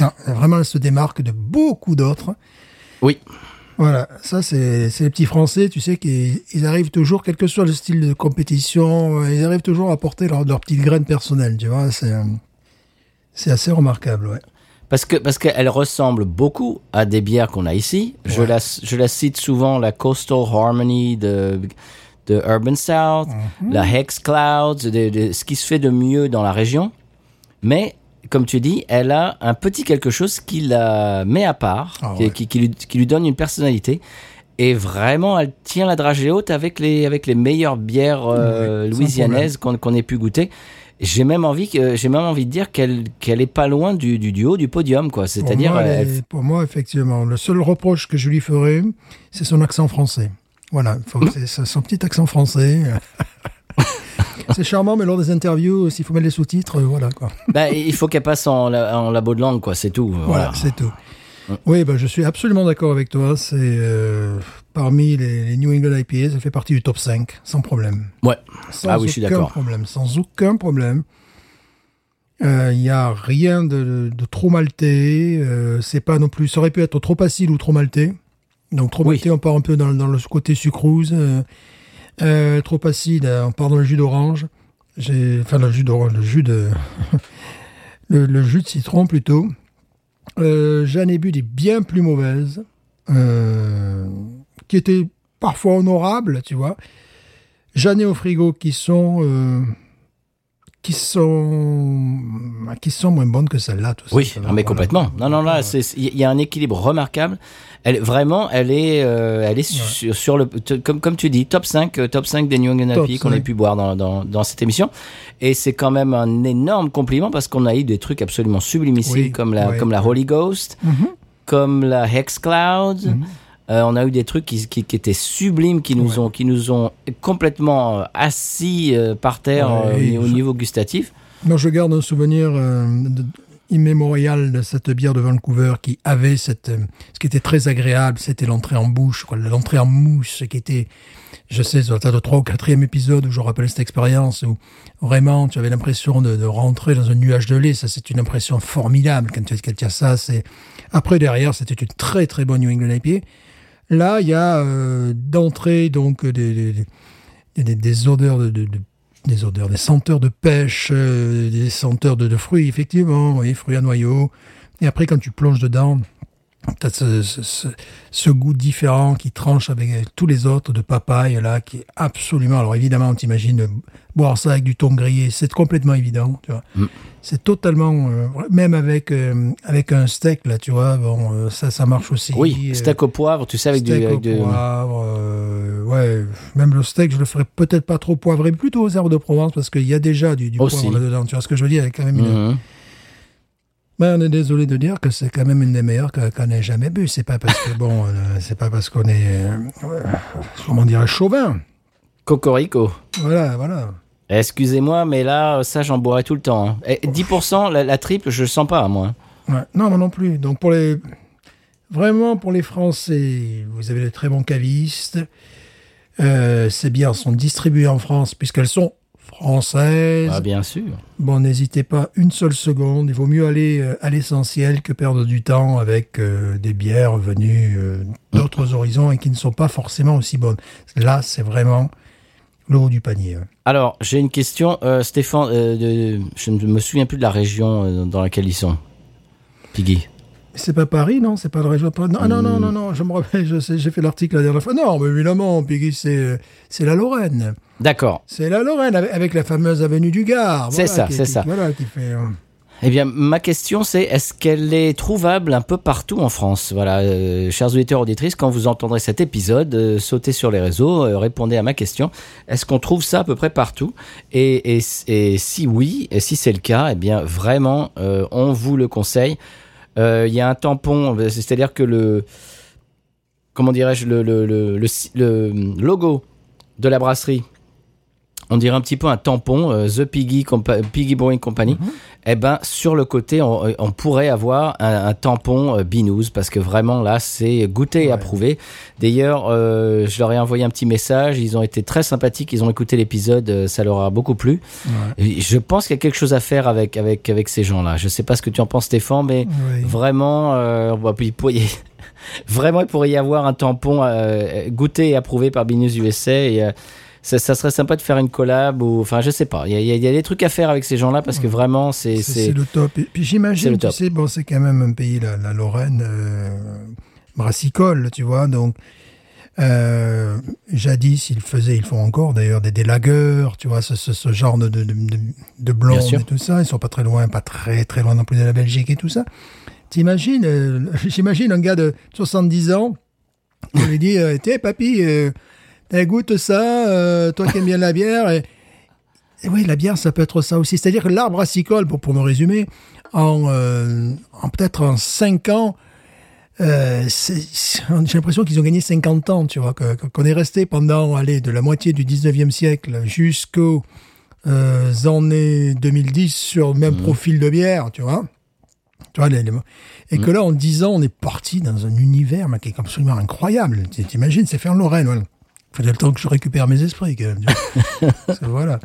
un- vraiment, elle se démarque de beaucoup d'autres. Oui. Voilà, ça c'est les petits Français, tu sais, qu'ils ils arrivent toujours, quel que soit le style de compétition, euh, ils arrivent toujours à apporter leur, leur petite graine personnelle, tu vois, c'est assez remarquable, ouais. Parce que parce qu'elle ressemble beaucoup à des bières qu'on a ici. Je la je la cite souvent la Coastal Harmony de de Urban South, Mhm. la Hex Clouds, de, de- ce qui se fait de mieux dans la région. Mais comme tu dis, elle a un petit quelque chose qui la met à part, Ah qui, ouais. qui- qui lui, qui lui donne une personnalité. Et vraiment, elle tient la dragée haute avec les, avec les meilleures bières euh, louisianaises qu'on ait pu goûter. J'ai même envie que j'ai même envie de dire qu'elle qu'elle est pas loin du, du, du haut du podium quoi. Pour C'est-à-dire elle- est- pour moi, effectivement, le seul reproche que je lui ferais, c'est son accent français. Voilà, il faut que c'est son petit accent français. (laughs) c'est charmant, mais lors des interviews, s'il faut mettre les sous-titres, euh, voilà quoi. bah, il faut qu'elle passe en, la- en labo de langue quoi. C'est tout. Voilà, Voilà. c'est tout. Oui, bah, je suis absolument d'accord avec toi. C'est euh, parmi les, les New England IPA, ça fait partie du top 5, sans problème. Ouais. Sans Ah oui, je suis aucun d'accord. problème, sans aucun problème. Il n'y a rien de, de trop maltais. euh, c'est pas non plus. Ça aurait pu être trop acide ou trop maltais. Donc trop Oui. on part un peu dans, dans le côté sucrose. euh, euh, trop acide, euh, on part dans le jus d'orange. Enfin le jus d'orange, le jus de, (laughs) le, le jus de citron plutôt. Euh, J'en ai bu des bien plus mauvaises, euh, qui étaient parfois honorables, tu vois. J'en ai au frigo qui sont qui sont qui sont moins bonnes que celle-là. tout ça, Oui, ça mais voilà. complètement. Non, non, là, il y a un équilibre remarquable. Elle, vraiment, elle est, euh, elle est sur, sur le, comme, comme tu dis, top 5, euh, top 5 des New England qu'on ait 5. pu boire dans, dans, dans cette émission. Et c'est quand même un énorme compliment parce qu'on a eu des trucs absolument sublimes ici, Oui, comme la, ouais. comme la Holy Ghost, Mhm. comme la Hex Cloud. Mhm. Euh, on a eu des trucs qui, qui, qui étaient sublimes, qui nous Ouais. ont, qui nous ont complètement euh, assis euh, par terre Ouais, au je- niveau gustatif. Moi, je garde un souvenir de- immémorial de cette bière de Vancouver qui avait cette, ce qui était très agréable, c'était l'entrée en bouche, l'entrée en mousse, qui était, je sais, sur le trois ou quatrième épisode où je rappelle cette expérience où vraiment tu avais l'impression de, de rentrer dans un nuage de lait. Ça, c'est une impression formidable quand tu, quand tu as ça. C'est après derrière, c'était une très très bonne New England IPA. Là, il y a euh, d'entrée donc des, des, des- odeurs de, de- de- des odeurs, des senteurs de pêche, euh, des senteurs de, fruits, effectivement, oui, fruits à noyaux. Et après, quand tu plonges dedans, tu as ce, goût différent qui tranche avec euh, tous les autres de papaye, là, qui est absolument... Alors évidemment, on t'imagine boire ça avec du thon grillé, c'est complètement évident, tu vois. Mm. C'est totalement... euh, même avec, euh, avec un steak, là, tu vois, bon, euh, ça, ça marche aussi. Oui, steak au poivre, tu sais, avec du, steak avec au poivre, ouais, même le steak, je le ferais peut-être pas trop poivré, plutôt aux herbes de Provence, parce qu'il y a déjà du, poivre là-dedans. Tu vois ce que je veux dire Il y a quand même une... Mhm. Mais on est désolé de dire que c'est quand même une des meilleures qu'on ait jamais bu. C'est pas parce que bon, c'est pas parce qu'on est, comment dire, chauvin. Cocorico. Voilà, voilà. Excusez-moi, mais là, ça, j'en boirais tout le temps. hein. Et 10%, la, la triple, je le sens pas, moi. Ouais. Non, moi non plus. Donc pour les, vraiment pour les Français, vous avez de très bons cavistes. Euh, ces bières sont distribuées en France puisqu'elles sont françaises. Ah, bien sûr. Bon, n'hésitez pas une seule seconde. Il vaut mieux aller euh, à l'essentiel que perdre du temps avec euh, des bières venues euh, d'autres horizons et qui ne sont pas forcément aussi bonnes. Là, c'est vraiment le haut du panier. hein. Alors, j'ai une question. Euh, Stéphane, euh, de- je ne me souviens plus de la région euh, dans laquelle ils sont. Piggy. C'est pas Paris, non? C'est pas la région de Paris? Non, ah, non, non, non, non, je me rappelle, j'ai fait l'article la dernière fois. Non, mais évidemment, Piggy, c'est, la Lorraine. D'accord. C'est la Lorraine, avec, avec la fameuse avenue du Gard. C'est Voilà, ça, c'est ça. Voilà, qui fait... euh, Eh bien, ma question, c'est est-ce qu'elle est trouvable un peu partout en France? Voilà, euh, chers auditeurs, auditrices, quand vous entendrez cet épisode, euh, sautez sur les réseaux, euh, répondez à ma question. Est-ce qu'on trouve ça à peu près partout? Et, si oui, et si c'est le cas, eh bien, vraiment, on vous le conseille. Il y a un tampon, c'est-à-dire que le, comment dirais-je, le logo de la brasserie, on dirait un petit peu un tampon, euh, The Piggy, Compa- Piggy Brewing Company. Eh ben, sur le côté, on, on pourrait avoir un, un tampon euh, Binous parce que vraiment là, c'est goûté et Ouais. approuvé. D'ailleurs, euh, je leur ai envoyé un petit message. Ils ont été très sympathiques. Ils ont écouté l'épisode. euh, ça leur a beaucoup plu. ouais. Je pense qu'il y a quelque chose à faire avec avec avec ces gens-là. Je sais pas ce que tu en penses, Stéphane, mais Oui. vraiment, euh, bah, puis il pourrait- (laughs) vraiment, il pourrait y avoir un tampon euh, goûté et approuvé par Binous USA. Et, euh, ça, ça serait sympa de faire une collab ou, enfin, je sais pas. Il y a, y y des trucs à faire avec ces gens-là parce que vraiment, c'est, C'est le top. Et puis j'imagine, tu sais, bon, c'est quand même un pays, la, la Lorraine, euh, brassicole, tu vois. Donc, euh, jadis, ils faisaient, ils font encore d'ailleurs des, des lagers, tu vois, ce, ce, ce genre de, de, de, de- de blondes Bien sûr. et tout ça. Ils sont pas très loin, pas très très loin non plus de la Belgique et tout ça. T'imagines, euh, (laughs) j'imagine un gars de 70 ans qui lui dit, euh, tiens papy, goûte ça, euh, toi qui aimes bien la bière. Et, et oui, la bière, ça peut être ça aussi. C'est-à-dire que l'arbre brassicole, pour, pour me résumer, en, euh, en peut-être en 5 ans, euh, j'ai l'impression qu'ils ont gagné 50 ans, tu vois, qu'on est resté pendant, allez, de la moitié du 19e siècle jusqu'aux euh, années 2010 sur le même profil de bière, tu vois. Tu vois, les- les- et que là, en 10 ans, on est parti dans un univers mais, qui est absolument incroyable. T'imagines, c'est fait en Lorraine. Voilà. Fallait le temps que je récupère mes esprits, quand même. (laughs) Parce que voilà.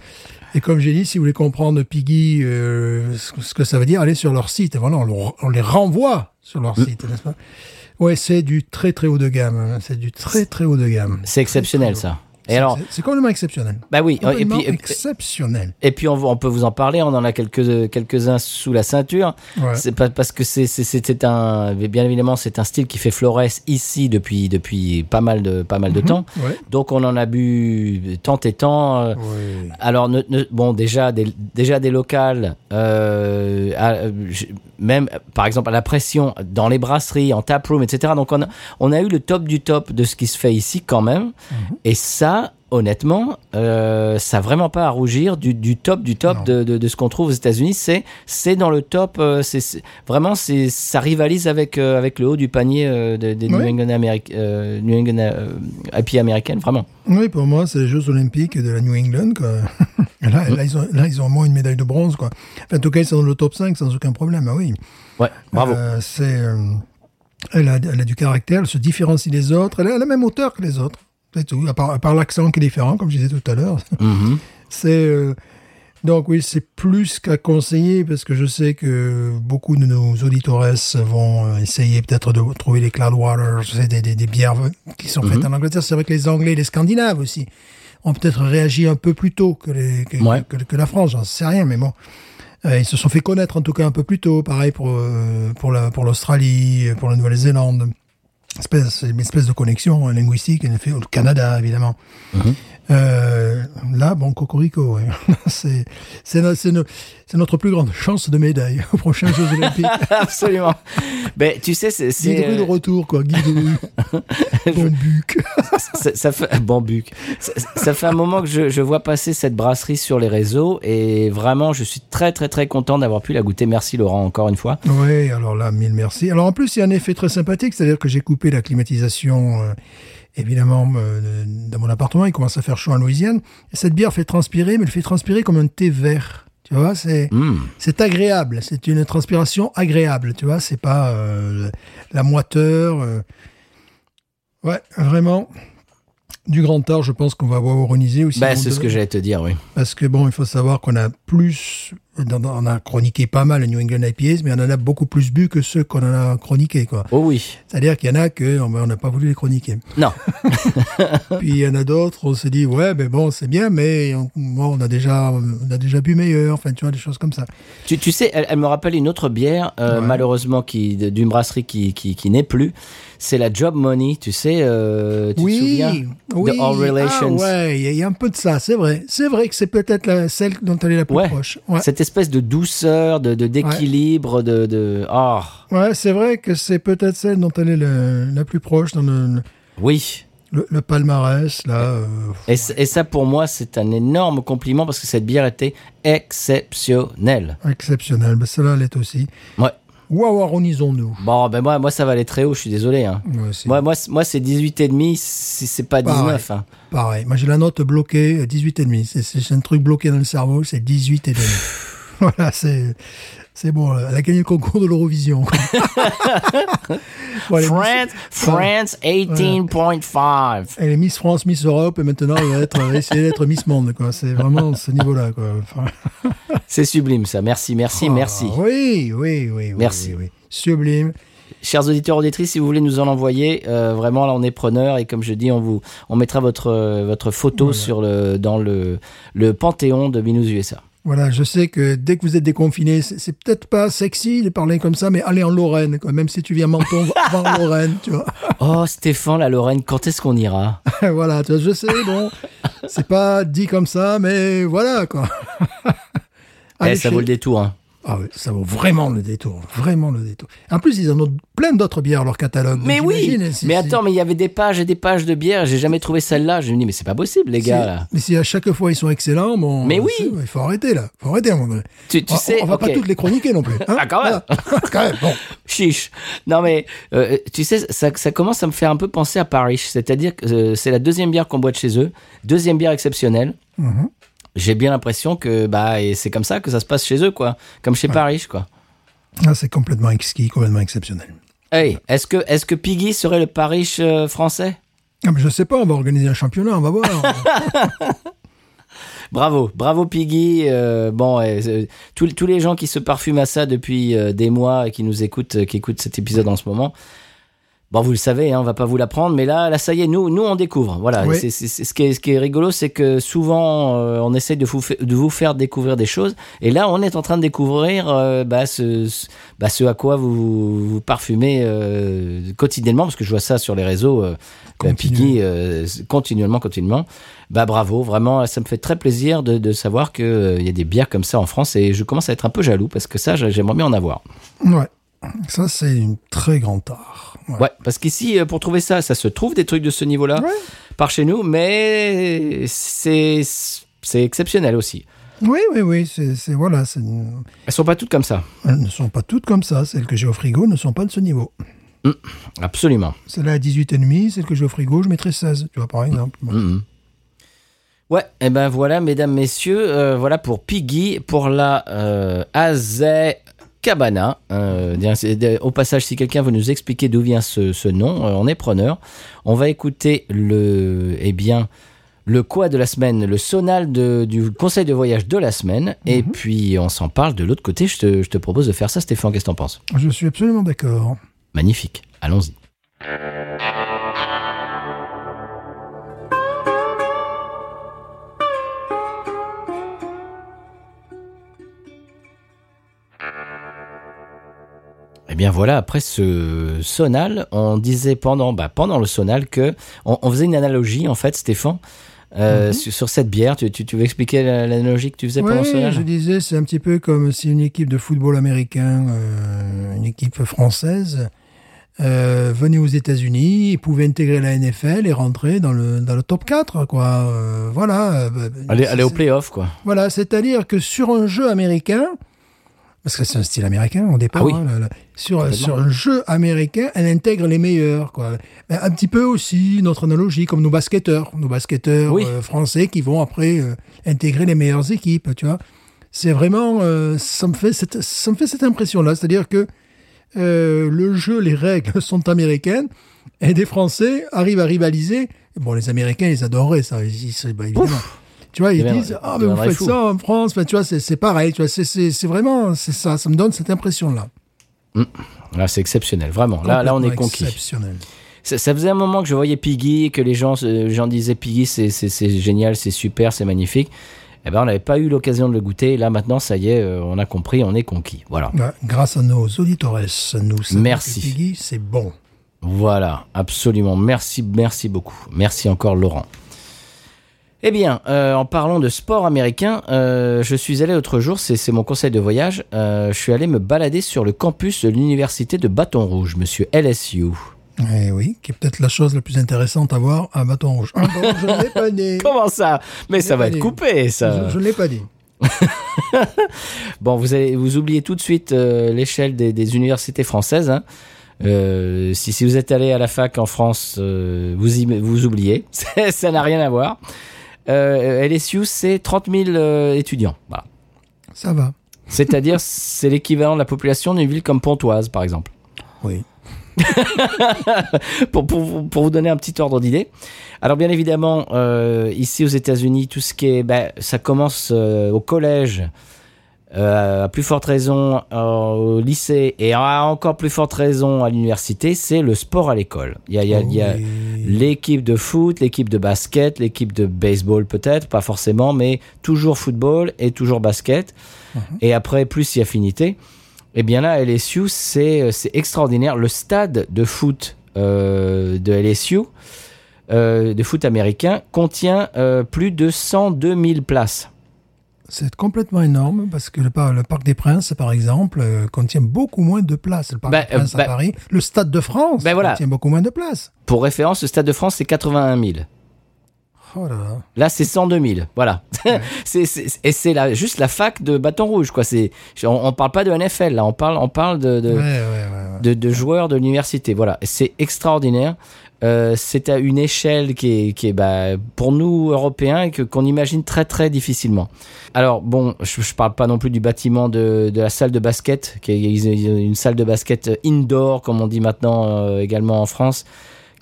Et comme j'ai dit, si vous voulez comprendre Piggy, euh, ce, que- ça veut dire, allez sur leur site. Voilà, on, on les renvoie sur leur site, n'est-ce pas? Ouais, c'est du très très haut de gamme. hein. C'est du très très haut de gamme. c'est exceptionnel, ça. Et C'est- alors, c'est- c'est complètement exceptionnel. bah oui, et puis, exceptionnel. et puis on, on peut vous en parler, on en a quelques, quelques-uns sous la ceinture. Ouais. C'est pas parce que c'est un bien évidemment c'est un style qui fait florès ici depuis depuis pas mal de pas mal de temps. Ouais. Donc on en a bu tant et tant. euh, Ouais. Alors ne- ne- bon déjà des déjà des locales euh, à- même par exemple à la pression dans les brasseries en taproom etc. Donc on a on a eu le top du top de ce qui se fait ici quand même. Et ça honnêtement euh, ça a vraiment pas à rougir du, du top du top de, de, de ce qu'on trouve aux États-Unis. C'est c'est dans le top. euh, c'est vraiment c'est ça rivalise avec euh, avec le haut du panier des, New. England Améric- New England IPA américaines vraiment. Oui, pour moi, c'est les Jeux Olympiques de la New England. Quoi. (laughs) Là, là, ils ont, là, ils ont au moins une médaille de bronze. Quoi. Enfin, en tout cas, ils sont dans le top 5 sans aucun problème. Ah oui. Ouais bravo. C'est, elle, a, elle a du caractère, elle se différencie des autres. Elle a la même hauteur que les autres. C'est tout. À part, à part l'accent qui est différent, comme je disais tout à l'heure. (laughs) Mhm. C'est euh, donc oui, c'est plus qu'à conseiller parce que je sais que beaucoup de nos auditeurs vont euh, essayer peut-être de trouver les Cloudwater, je sais, des, des, des bières qui sont faites en Angleterre. C'est vrai que les Anglais, et les Scandinaves aussi ont peut-être réagi un peu plus tôt que, les, que, Ouais. que, que la France. J'en sais rien, mais bon. Euh, ils se sont fait connaître en tout cas un peu plus tôt. Pareil pour euh, pour la pour l'Australie, pour la Nouvelle-Zélande. Espèce, une espèce de connexion linguistique, en au Canada évidemment. Euh, là, bon, Cocorico, ouais. (laughs) c'est c'est no- c'est no- c'est notre plus grande chance de médaille (laughs) aux prochains Jeux Olympiques. (laughs) Absolument. Ben, tu sais, c'est. rue de retour, quoi. Guide rue. bon buc. ça, ça fait bon buc. Ça, ça fait un moment que je, je vois passer cette brasserie sur les réseaux et vraiment, je suis très très très content d'avoir pu la goûter. Merci Laurent encore une fois. Oui, alors là, mille merci. Alors en plus, il y a un effet très sympathique, c'est-à-dire que j'ai coupé la climatisation, euh, évidemment, euh, dans mon appartement. Il commence à faire chaud en Louisiane. Et cette bière fait transpirer, mais elle fait transpirer comme un thé vert. Tu vois, c'est Mm. c'est agréable. C'est une transpiration agréable. Tu vois, c'est pas euh, la moiteur. euh. Ouais, vraiment. Du grand art, je pense qu'on va avoir aussi. Ben, Bon, c'est ce que j'allais te dire, oui. parce que bon, il faut savoir qu'on a plus, on a chroniqué pas mal les New England IPAs, mais on en a beaucoup plus bu que ceux qu'on en a chroniqués, quoi. Oh oui. C'est-à-dire qu'il y en a que on n'a pas voulu les chroniquer. Non. (laughs) Puis il y en a d'autres, on s'est dit ouais, mais bon, c'est bien, mais on, bon, on a déjà, on a déjà bu meilleur. Enfin, tu vois, des choses comme ça. Tu, tu sais, elle, elle me rappelle une autre bière, euh, Ouais. malheureusement, qui d'une brasserie qui, qui, qui n'est plus. C'est la Job Money, tu sais. euh, tu te souviens oui. De All Relations? Ah ouais, il y, a- il y a un peu de ça, c'est vrai. C'est vrai que c'est peut-être celle dont elle est la plus Ouais. proche. Ouais. Espèce de douceur, de de- d'équilibre, de, de. Oh, Ouais, c'est vrai que c'est peut-être celle dont elle est le- la plus proche dans le, oui. le, le palmarès, là. euh, Et, ça, pour moi, c'est un énorme compliment parce que cette bière était exceptionnelle. exceptionnel. Ben, celle-là, elle est aussi. Ouais. Waouh, aronisons-nous. Bon, ben moi, moi, ça va aller très haut, je suis désolé. Hein. Ouais, Moi, moi, moi c'est 18,5 si c'est pas 19. Hein. pareil. Moi, j'ai la note bloquée, euh, 18,5. C'est, c'est un truc bloqué dans le cerveau, c'est 18,5. (laughs) (laughs) voilà, c'est, c'est bon. Elle a gagné le concours de l'Eurovision. (laughs) Bon, France, France 18.5. Miss, elle est Miss France, Miss Europe, et maintenant, elle va être, elle va essayer d'être Miss Monde, quoi. C'est vraiment ce niveau-là, quoi. Enfin, (laughs) C'est sublime ça. Merci, merci, ah, merci. Oui, oui, oui, oui. Merci. oui, oui. Sublime. chers auditeurs auditrices, si vous voulez nous en envoyer, euh, vraiment là on est preneur et comme je dis, on vous on mettra votre votre photo Voilà. sur le dans le le panthéon de Binous USA. Voilà, je sais que dès que vous êtes déconfiné, c'est peut-être pas sexy de parler comme ça, mais allez en Lorraine, quoi. Même si tu viens Menton, va en Lorraine, tu vois. (laughs) Oh Stéphane, la Lorraine, quand est-ce qu'on ira? (laughs) Voilà, tu vois, je sais, bon, c'est pas dit comme ça, mais voilà, quoi. (laughs) Eh, ça chez- vaut le détour. Hein. Ah oui, ça vaut vraiment le détour, vraiment le détour. En plus, ils en ont plein d'autres bières leur catalogue. Mais oui, si- mais attends, mais il y avait des pages et des pages de bière. J'ai jamais trouvé celle-là. Je me dis mais c'est pas possible les gars là. Mais si à chaque fois ils sont excellents, bon. Mais oui. Il faut arrêter là, faut arrêter à un moment donné. Tu, tu on, sais, on va pas toutes les chroniquer non plus. (laughs) hein. Ah, quand même. (laughs) Quand même, bon. (laughs) Chiche. Non mais euh, tu sais, ça, ça commence à me faire un peu penser à Paris. C'est-à-dire que euh, c'est la deuxième bière qu'on boit de chez eux, deuxième bière exceptionnelle. Mhm. J'ai bien l'impression que bah et c'est comme ça que ça se passe chez eux quoi, comme chez Paris quoi. Ah, c'est complètement exquis, complètement exceptionnel. Hey, est-ce que est-ce que Piggy serait le Paris euh, français? Ah, mais je sais pas, on va organiser un championnat, on va voir. (laughs) Bravo, bravo Piggy. Euh, bon, euh, tous, tous les gens qui se parfument à ça depuis euh, des mois et qui nous écoutent, qui écoutent cet épisode en ce moment. Bon, vous le savez, hein, on va pas vous l'apprendre, mais là, là, ça y est, nous, nous, on découvre. Voilà. Oui. C'est, c'est- c'est- ce, qui est, ce qui est rigolo, c'est que souvent, euh, on essaie de vous, fa- de vous faire découvrir des choses, et là, on est en train de découvrir euh, bah, ce, ce- bah, ce à quoi vous vous parfumez euh, quotidiennement, parce que je vois ça sur les réseaux. Piggy, continuellement, continuellement. Bah bravo, vraiment, ça me fait très plaisir de, de savoir qu'il y a des bières comme ça en France, et je commence à être un peu jaloux parce que ça, j'aimerais bien en avoir. ouais. Ça, c'est une très grande art. Ouais. Ouais, parce qu'ici, euh, pour trouver ça, ça se trouve des trucs de ce niveau-là Ouais. par chez nous, mais c'est exceptionnel aussi. Oui, oui, oui, c'est, voilà, c'est- Elles sont pas toutes comme ça, elles ne sont pas toutes comme ça. Celles que j'ai au frigo ne sont pas de ce niveau. absolument. Celle-là à 18,5, celle que j'ai au frigo, je mettrais 16, tu vois, par exemple. Bon. Mhm. Ouais, et ben voilà, mesdames, messieurs, euh, voilà pour Piggy, pour la euh, Cabana. Euh, bien, c'est- de- au passage, si quelqu'un veut nous expliquer d'où vient ce, ce nom, euh, on est preneur. On va écouter le, eh bien, le quoi de la semaine, le sonal de- du conseil de voyage de la semaine, et puis on s'en parle de l'autre côté. Je te, je te propose de faire ça, Stéphane. Qu'est-ce que t'en penses? Je suis absolument d'accord. Magnifique. Allons-y. Eh bien voilà, après ce sonal, on disait pendant, bah, pendant le sonal que on, on faisait une analogie en fait, Stéphane, euh, sur, sur cette bière. Tu, tu, tu veux expliquer la- l'analogie que tu faisais pendant le Oui, sonal je disais, c'est un petit peu comme si une équipe de football américain, euh, une équipe française, euh, venait aux États-Unis pouvait intégrer la NFL et rentrer dans le, dans le top 4, quoi. Voilà. bah, Aller, aller au playoff, quoi. Voilà, c'est-à-dire que sur un jeu américain, parce que c'est un style américain au départ, Ah oui. hein, là, là, sur, sur un jeu américain, elle intègre les meilleurs. Quoi. Mais un petit peu aussi notre analogie, comme nos basketteurs, nos basketteurs Oui. euh, français qui vont après euh, intégrer les meilleures équipes, tu vois. C'est vraiment, euh, ça me fait cette, ça me fait cette impression-là, c'est-à-dire que le jeu, les règles (laughs) sont américaines et des Français arrivent à rivaliser. Bon, les Américains, ils adoraient ça, ils, ils- bah, évidemment. Tu vois, ils disent ah mais vous faites fou. ça en France, Enfin, tu vois, c'est c'est pareil, tu vois, c'est- c'est c'est vraiment c'est ça, ça me donne cette impression-là. Là, c'est exceptionnel, vraiment. Là, là, on est conquis. Exceptionnel. Ça, ça faisait un moment que je voyais Piggy, que les gens, euh, les gens disaient Piggy, c'est, c'est, c'est génial, c'est super, c'est magnifique. Eh ben, on n'avait pas eu l'occasion de le goûter. Là, maintenant, ça y est, euh, on a compris, on est conquis. Voilà. Ouais, grâce à nos auditores, nous Merci. Piggy, c'est bon. Voilà, absolument. Merci, merci beaucoup. Merci encore, Laurent. Eh bien, euh, en parlant de sport américain, euh, je suis allé l'autre jour, c'est, mon conseil de voyage, euh, je suis allé me balader sur le campus de l'université de Bâton Rouge, monsieur LSU. Eh oui, qui est peut-être la chose la plus intéressante à voir à bâton rouge. Ah bon, je ne l'ai pas dit. (laughs) Comment ça? Mais ça va être dit. coupé, ça. Je, ne l'ai pas dit. (laughs) Bon, vous, allez, vous oubliez tout de suite l'échelle des, des universités françaises. hein. Euh, si, si vous êtes allé à la fac en France, euh, vous, y- vous oubliez. (laughs) Ça n'a rien à voir. Euh, LSU, c'est 30 000 euh, étudiants. Voilà. Ça va. C'est-à-dire, c'est l'équivalent de la population d'une ville comme Pontoise, par exemple. Oui. (laughs) pour, pour, pour vous donner un petit ordre d'idée. Alors bien évidemment, euh, ici aux États-Unis, tout ce qui est, ben, ça commence euh, au collège à plus forte raison euh, au lycée et à encore plus forte raison à l'université, c'est le sport à l'école. Il y a, il y a- il y a Oui. l'équipe de foot, l'équipe de basket, l'équipe de baseball peut-être, pas forcément, mais toujours football et toujours basket. Et après, plus si affinité. Eh bien là, LSU, c'est c'est extraordinaire. Le stade de foot euh, de LSU, euh, de foot américain, contient euh, plus de 102 000 places. C'est complètement énorme parce que le, par- le Parc des Princes, par exemple, euh, contient beaucoup moins de places. Le Parc Bah, des Princes euh, bah- à Paris, le Stade de France Bah, voilà. contient beaucoup moins de places. Pour référence, le stade de France, c'est 81 000. Oh là là. Là, c'est 102 000. Voilà. (laughs) Et c'est juste la fac de Bâton Rouge. Quoi. On, on parle pas de NFL, là. On parle, on parle de, de, Ouais, ouais, ouais, ouais. de, de joueurs de l'université. Voilà, c'est extraordinaire. Euh, c'est à une échelle qui est, qui est bah, pour nous Européens que qu'on imagine très très difficilement. Alors bon, je, je parle pas non plus du bâtiment de, de la salle de basket, qui est une salle de basket indoor comme on dit maintenant euh, également en France.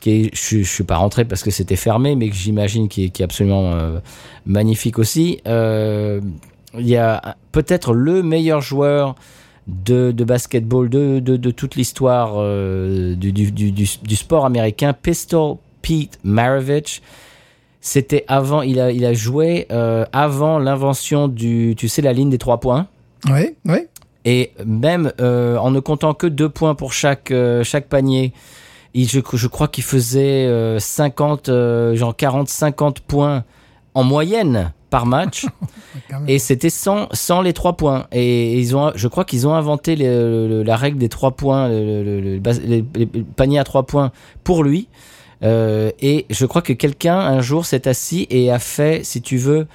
Qui est, je, je suis pas rentré parce que c'était fermé, mais que j'imagine qui est, qui est absolument euh, magnifique aussi. Il y a peut-être le meilleur joueur de, de basketball de, de, de toute l'histoire euh, du, du, du, sport américain, Pistol Pete Maravich. C'était avant, il a, il a joué euh, avant l'invention du, tu sais, la ligne des trois points. Oui, oui. Et même euh, en ne comptant que deux points pour chaque, chaque panier, il, je, je crois qu'il faisait euh, 50, euh, genre 40, 50 points en moyenne par match. (laughs) Et c'était sans, sans les trois points. Et ils ont, je crois qu'ils ont inventé le- la règle des trois points, le, le- paniers à trois points pour lui. Euh, et je crois que quelqu'un un jour s'est assis et a fait, si tu veux,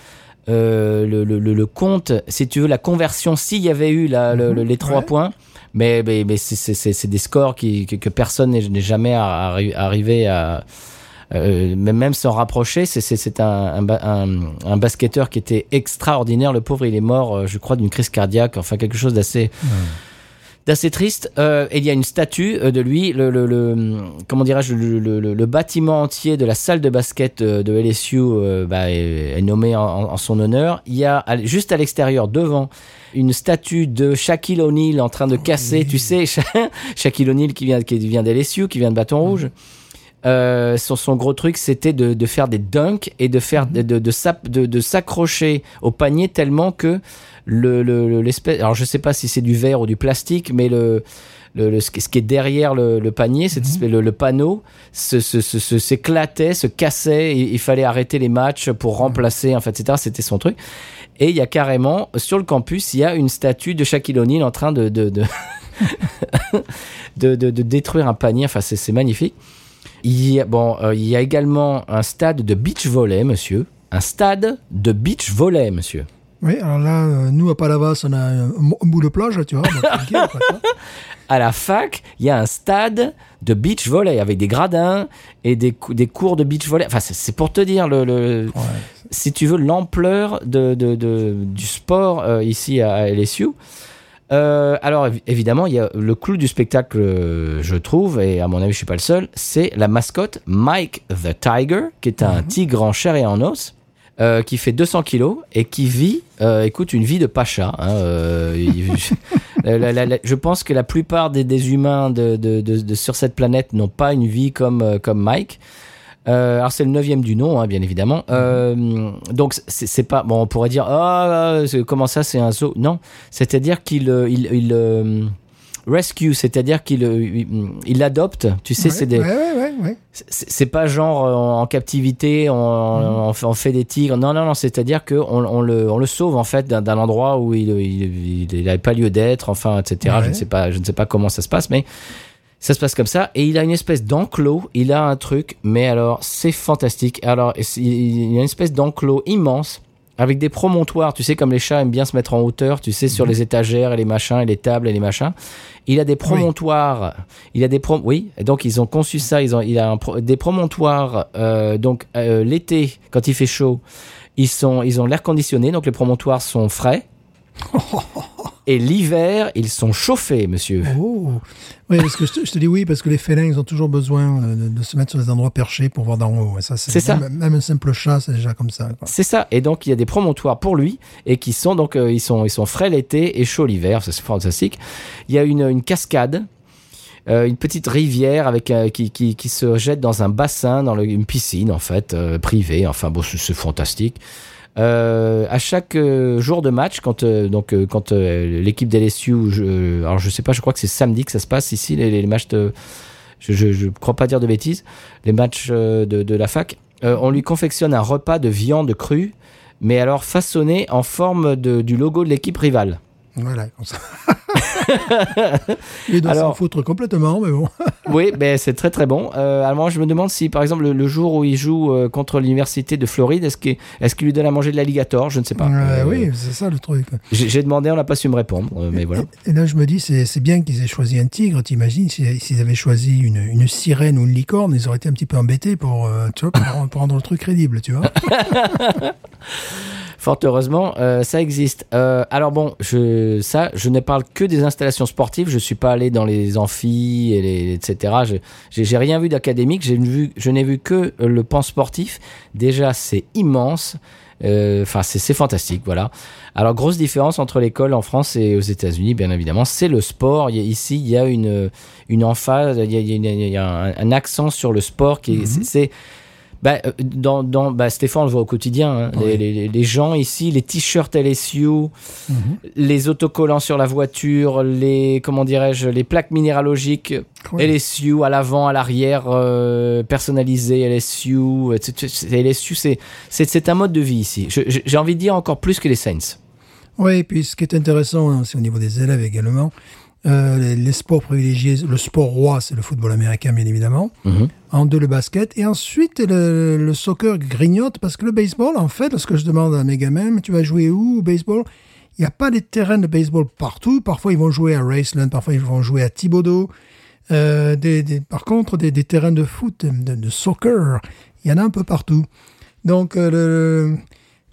euh, le, le, compte, si tu veux, la conversion, s'il y avait eu la, le- le- les trois points. Mais, mais, mais c'est- des scores qui, que, que personne n'est jamais arri- arrivé à, euh, même s'en rapprocher, c'est- un, un, un, un basketteur qui était extraordinaire. Le pauvre, il est mort, euh, je crois, d'une crise cardiaque, enfin quelque chose d'assez d'assez triste. Euh, et il y a une statue euh, de lui, le, le, le- comment dirais-je, le, le, le- le bâtiment entier de la salle de basket euh, de LSU euh, bah, est, est nommé en, en son honneur. Il y a juste à l'extérieur, devant, une statue de Shaquille O'Neal en train de casser, tu sais, Sha- (laughs) Shaquille O'Neal qui vient, qui vient d'LSU, qui vient de Bâton Rouge. Euh, son, son gros truc, c'était de, de faire des dunks et de faire de, de, de, s'accrocher au panier tellement que le, le, le- l'espèce. Alors je sais pas si c'est du verre ou du plastique, mais le, le, le- ce, qui est derrière le, le panier, espèce- le, le panneau, se, se, se- se- s'éclatait, se cassait. Et il fallait arrêter les matchs pour remplacer, en fait, etc. C'était son truc. Et il y a carrément sur le campus, il y a une statue de Shaquille O'Neal en train de de, de, (laughs) détruire un panier. Enfin, c'est magnifique. Il y a, bon, euh, il y a également un stade de beach volley, monsieur. Un stade de beach volley, monsieur. Oui, alors là, euh, nous, à Palavas, on a un, un bout de plage, tu vois. (laughs) tranquille, quoi. À la fac, il y a un stade de beach volley avec des gradins et des, des cours de beach volley. Enfin, c'est, pour te dire le, le- Ouais. si tu veux l'ampleur de, de- de- du sport euh, ici à LSU. Euh, alors évi- évidemment, il y a le clou du spectacle, euh, je trouve, et à mon avis, je suis pas le seul, c'est la mascotte Mike the Tiger, qui est un tigre en chair et en os. euh, qui fait 200 kilos et qui vit, euh, écoute, une vie de pacha. hein, euh, il- (laughs) la- la- la- la- je pense que la plupart des, des humains de, de- de- de- sur cette planète n'ont pas une vie comme, euh, comme Mike. Euh, alors c'est le neuvième du nom, hein, bien évidemment. Euh, donc c'est pas bon. On pourrait dire ah c'est- comment ça c'est un zoo? Non, c'est-à-dire qu'il euh, il, il, rescue, c'est-à-dire qu'il il, il adopte. Tu sais, Ouais, c'est des ouais, ouais, c'est pas genre en captivité, on, on, fait, on fait des tigres. Non, non, non. C'est-à-dire que on, le, on le sauve en fait d'un endroit où il, il, il, n'avait pas lieu d'être, enfin, etc. Je ne sais pas, je ne sais pas comment ça se passe, mais ça se passe comme ça. Et il a une espèce d'enclos. Il a un truc, mais alors c'est fantastique. Alors il y a une espèce d'enclos immense. Avec des promontoires, tu sais, comme les chats aiment bien se mettre en hauteur, tu sais, sur les étagères et les machins, et les tables et les machins. Il a des promontoires. Il a des prom oui. Et donc ils ont conçu ça. Ils ont, il a un pro- des promontoires. euh, donc euh, l'été, quand il fait chaud, ils sont, ils ont l'air conditionné. Donc les promontoires sont frais. (laughs) Et l'hiver, ils sont chauffés, monsieur. Oh Oui, parce que je te, je te dis oui, parce que les félins, ils ont toujours besoin euh, de, de se mettre sur des endroits perchés pour voir d'en haut. Et ça, C'est ça. Même, même un simple chat, c'est déjà comme ça. C'est ça. Et donc il y a des promontoires pour lui et qui sont donc euh, ils sont ils sont frais l'été et chauds l'hiver. C'est fantastique. Il y a une, une cascade. euh, une petite rivière avec euh, qui, qui, qui se jette dans un bassin, dans le- une piscine en fait privée. Enfin bon, c'est fantastique. Euh, à chaque euh, jour de match, quand euh, donc quand l'équipe d'LSU, je, alors je sais pas, je crois que c'est samedi que ça se passe ici les, matchs de, je, je, je crois pas dire de bêtises, les matchs de, la fac, on lui confectionne un repas de viande crue, mais alors façonné en forme du logo de l'équipe rivale. Voilà. (laughs) Il doit s'en foutre complètement, mais bon. (laughs) Oui, ben c'est très très bon. Euh, alors je me demande si, par exemple, le, le jour où il joue euh, contre l'université de Floride, est-ce qu'il est qu'il lui donne à manger de l'alligator Je ne sais pas. Euh, oui, c'est ça le truc. J'ai j'ai demandé, on n'a pas su me répondre, mais voilà. Et, et là, je me dis, c'est c'est bien qu'ils aient choisi un tigre. T'imagines, si- s'ils avaient choisi une, une sirène ou une licorne, ils auraient été un petit peu embêtés pour, tu vois, pour, pour rendre le truc crédible, tu vois? (laughs) Fort heureusement, euh, ça existe. Euh, alors bon, je, ça, je ne parle que des installations sportives. Je suis pas allé dans les amphis, et les, etc. Je j'ai rien vu d'académique. J'ai vu, je n'ai vu que euh, le pan sportif. Déjà, c'est immense. Euh, Enfin, c'est c'est fantastique, voilà. Alors, grosse différence entre l'école en France et aux États-Unis, bien évidemment, c'est le sport. Il y a- ici, il y a une, une emphase, il y a, il y a une- il y a un, un accent sur le sport qui est, c'est- c'est bah, euh, dans, dans, bah, Stéphane, on le voit au quotidien. hein. Oui. Les, les- les gens ici, les t-shirts LSU, Mhm. les autocollants sur la voiture, les comment dirais-je, les plaques minéralogiques Oui. LSU à l'avant, à l'arrière, euh, personnalisées LSU. LSU, c'est un mode de vie ici. J'ai envie de dire encore plus que les Saints. Oui, et puis ce qui est intéressant, hein, c'est au niveau des élèves également. Euh, les, sports privilégiés, le sport roi, c'est le football américain, bien évidemment. Mhm. En deux, le basket. Et ensuite, le, le soccer grignote parce que le baseball, en fait, lorsque je demande à mes gamins, tu vas jouer où au baseball? Il n'y a pas des terrains de baseball partout. Parfois, ils vont jouer à Raceland, parfois, ils vont jouer à Thibodeau. Euh, des, des- par contre, des, des terrains de foot, de, de soccer, il y en a un peu partout. Donc, euh, le,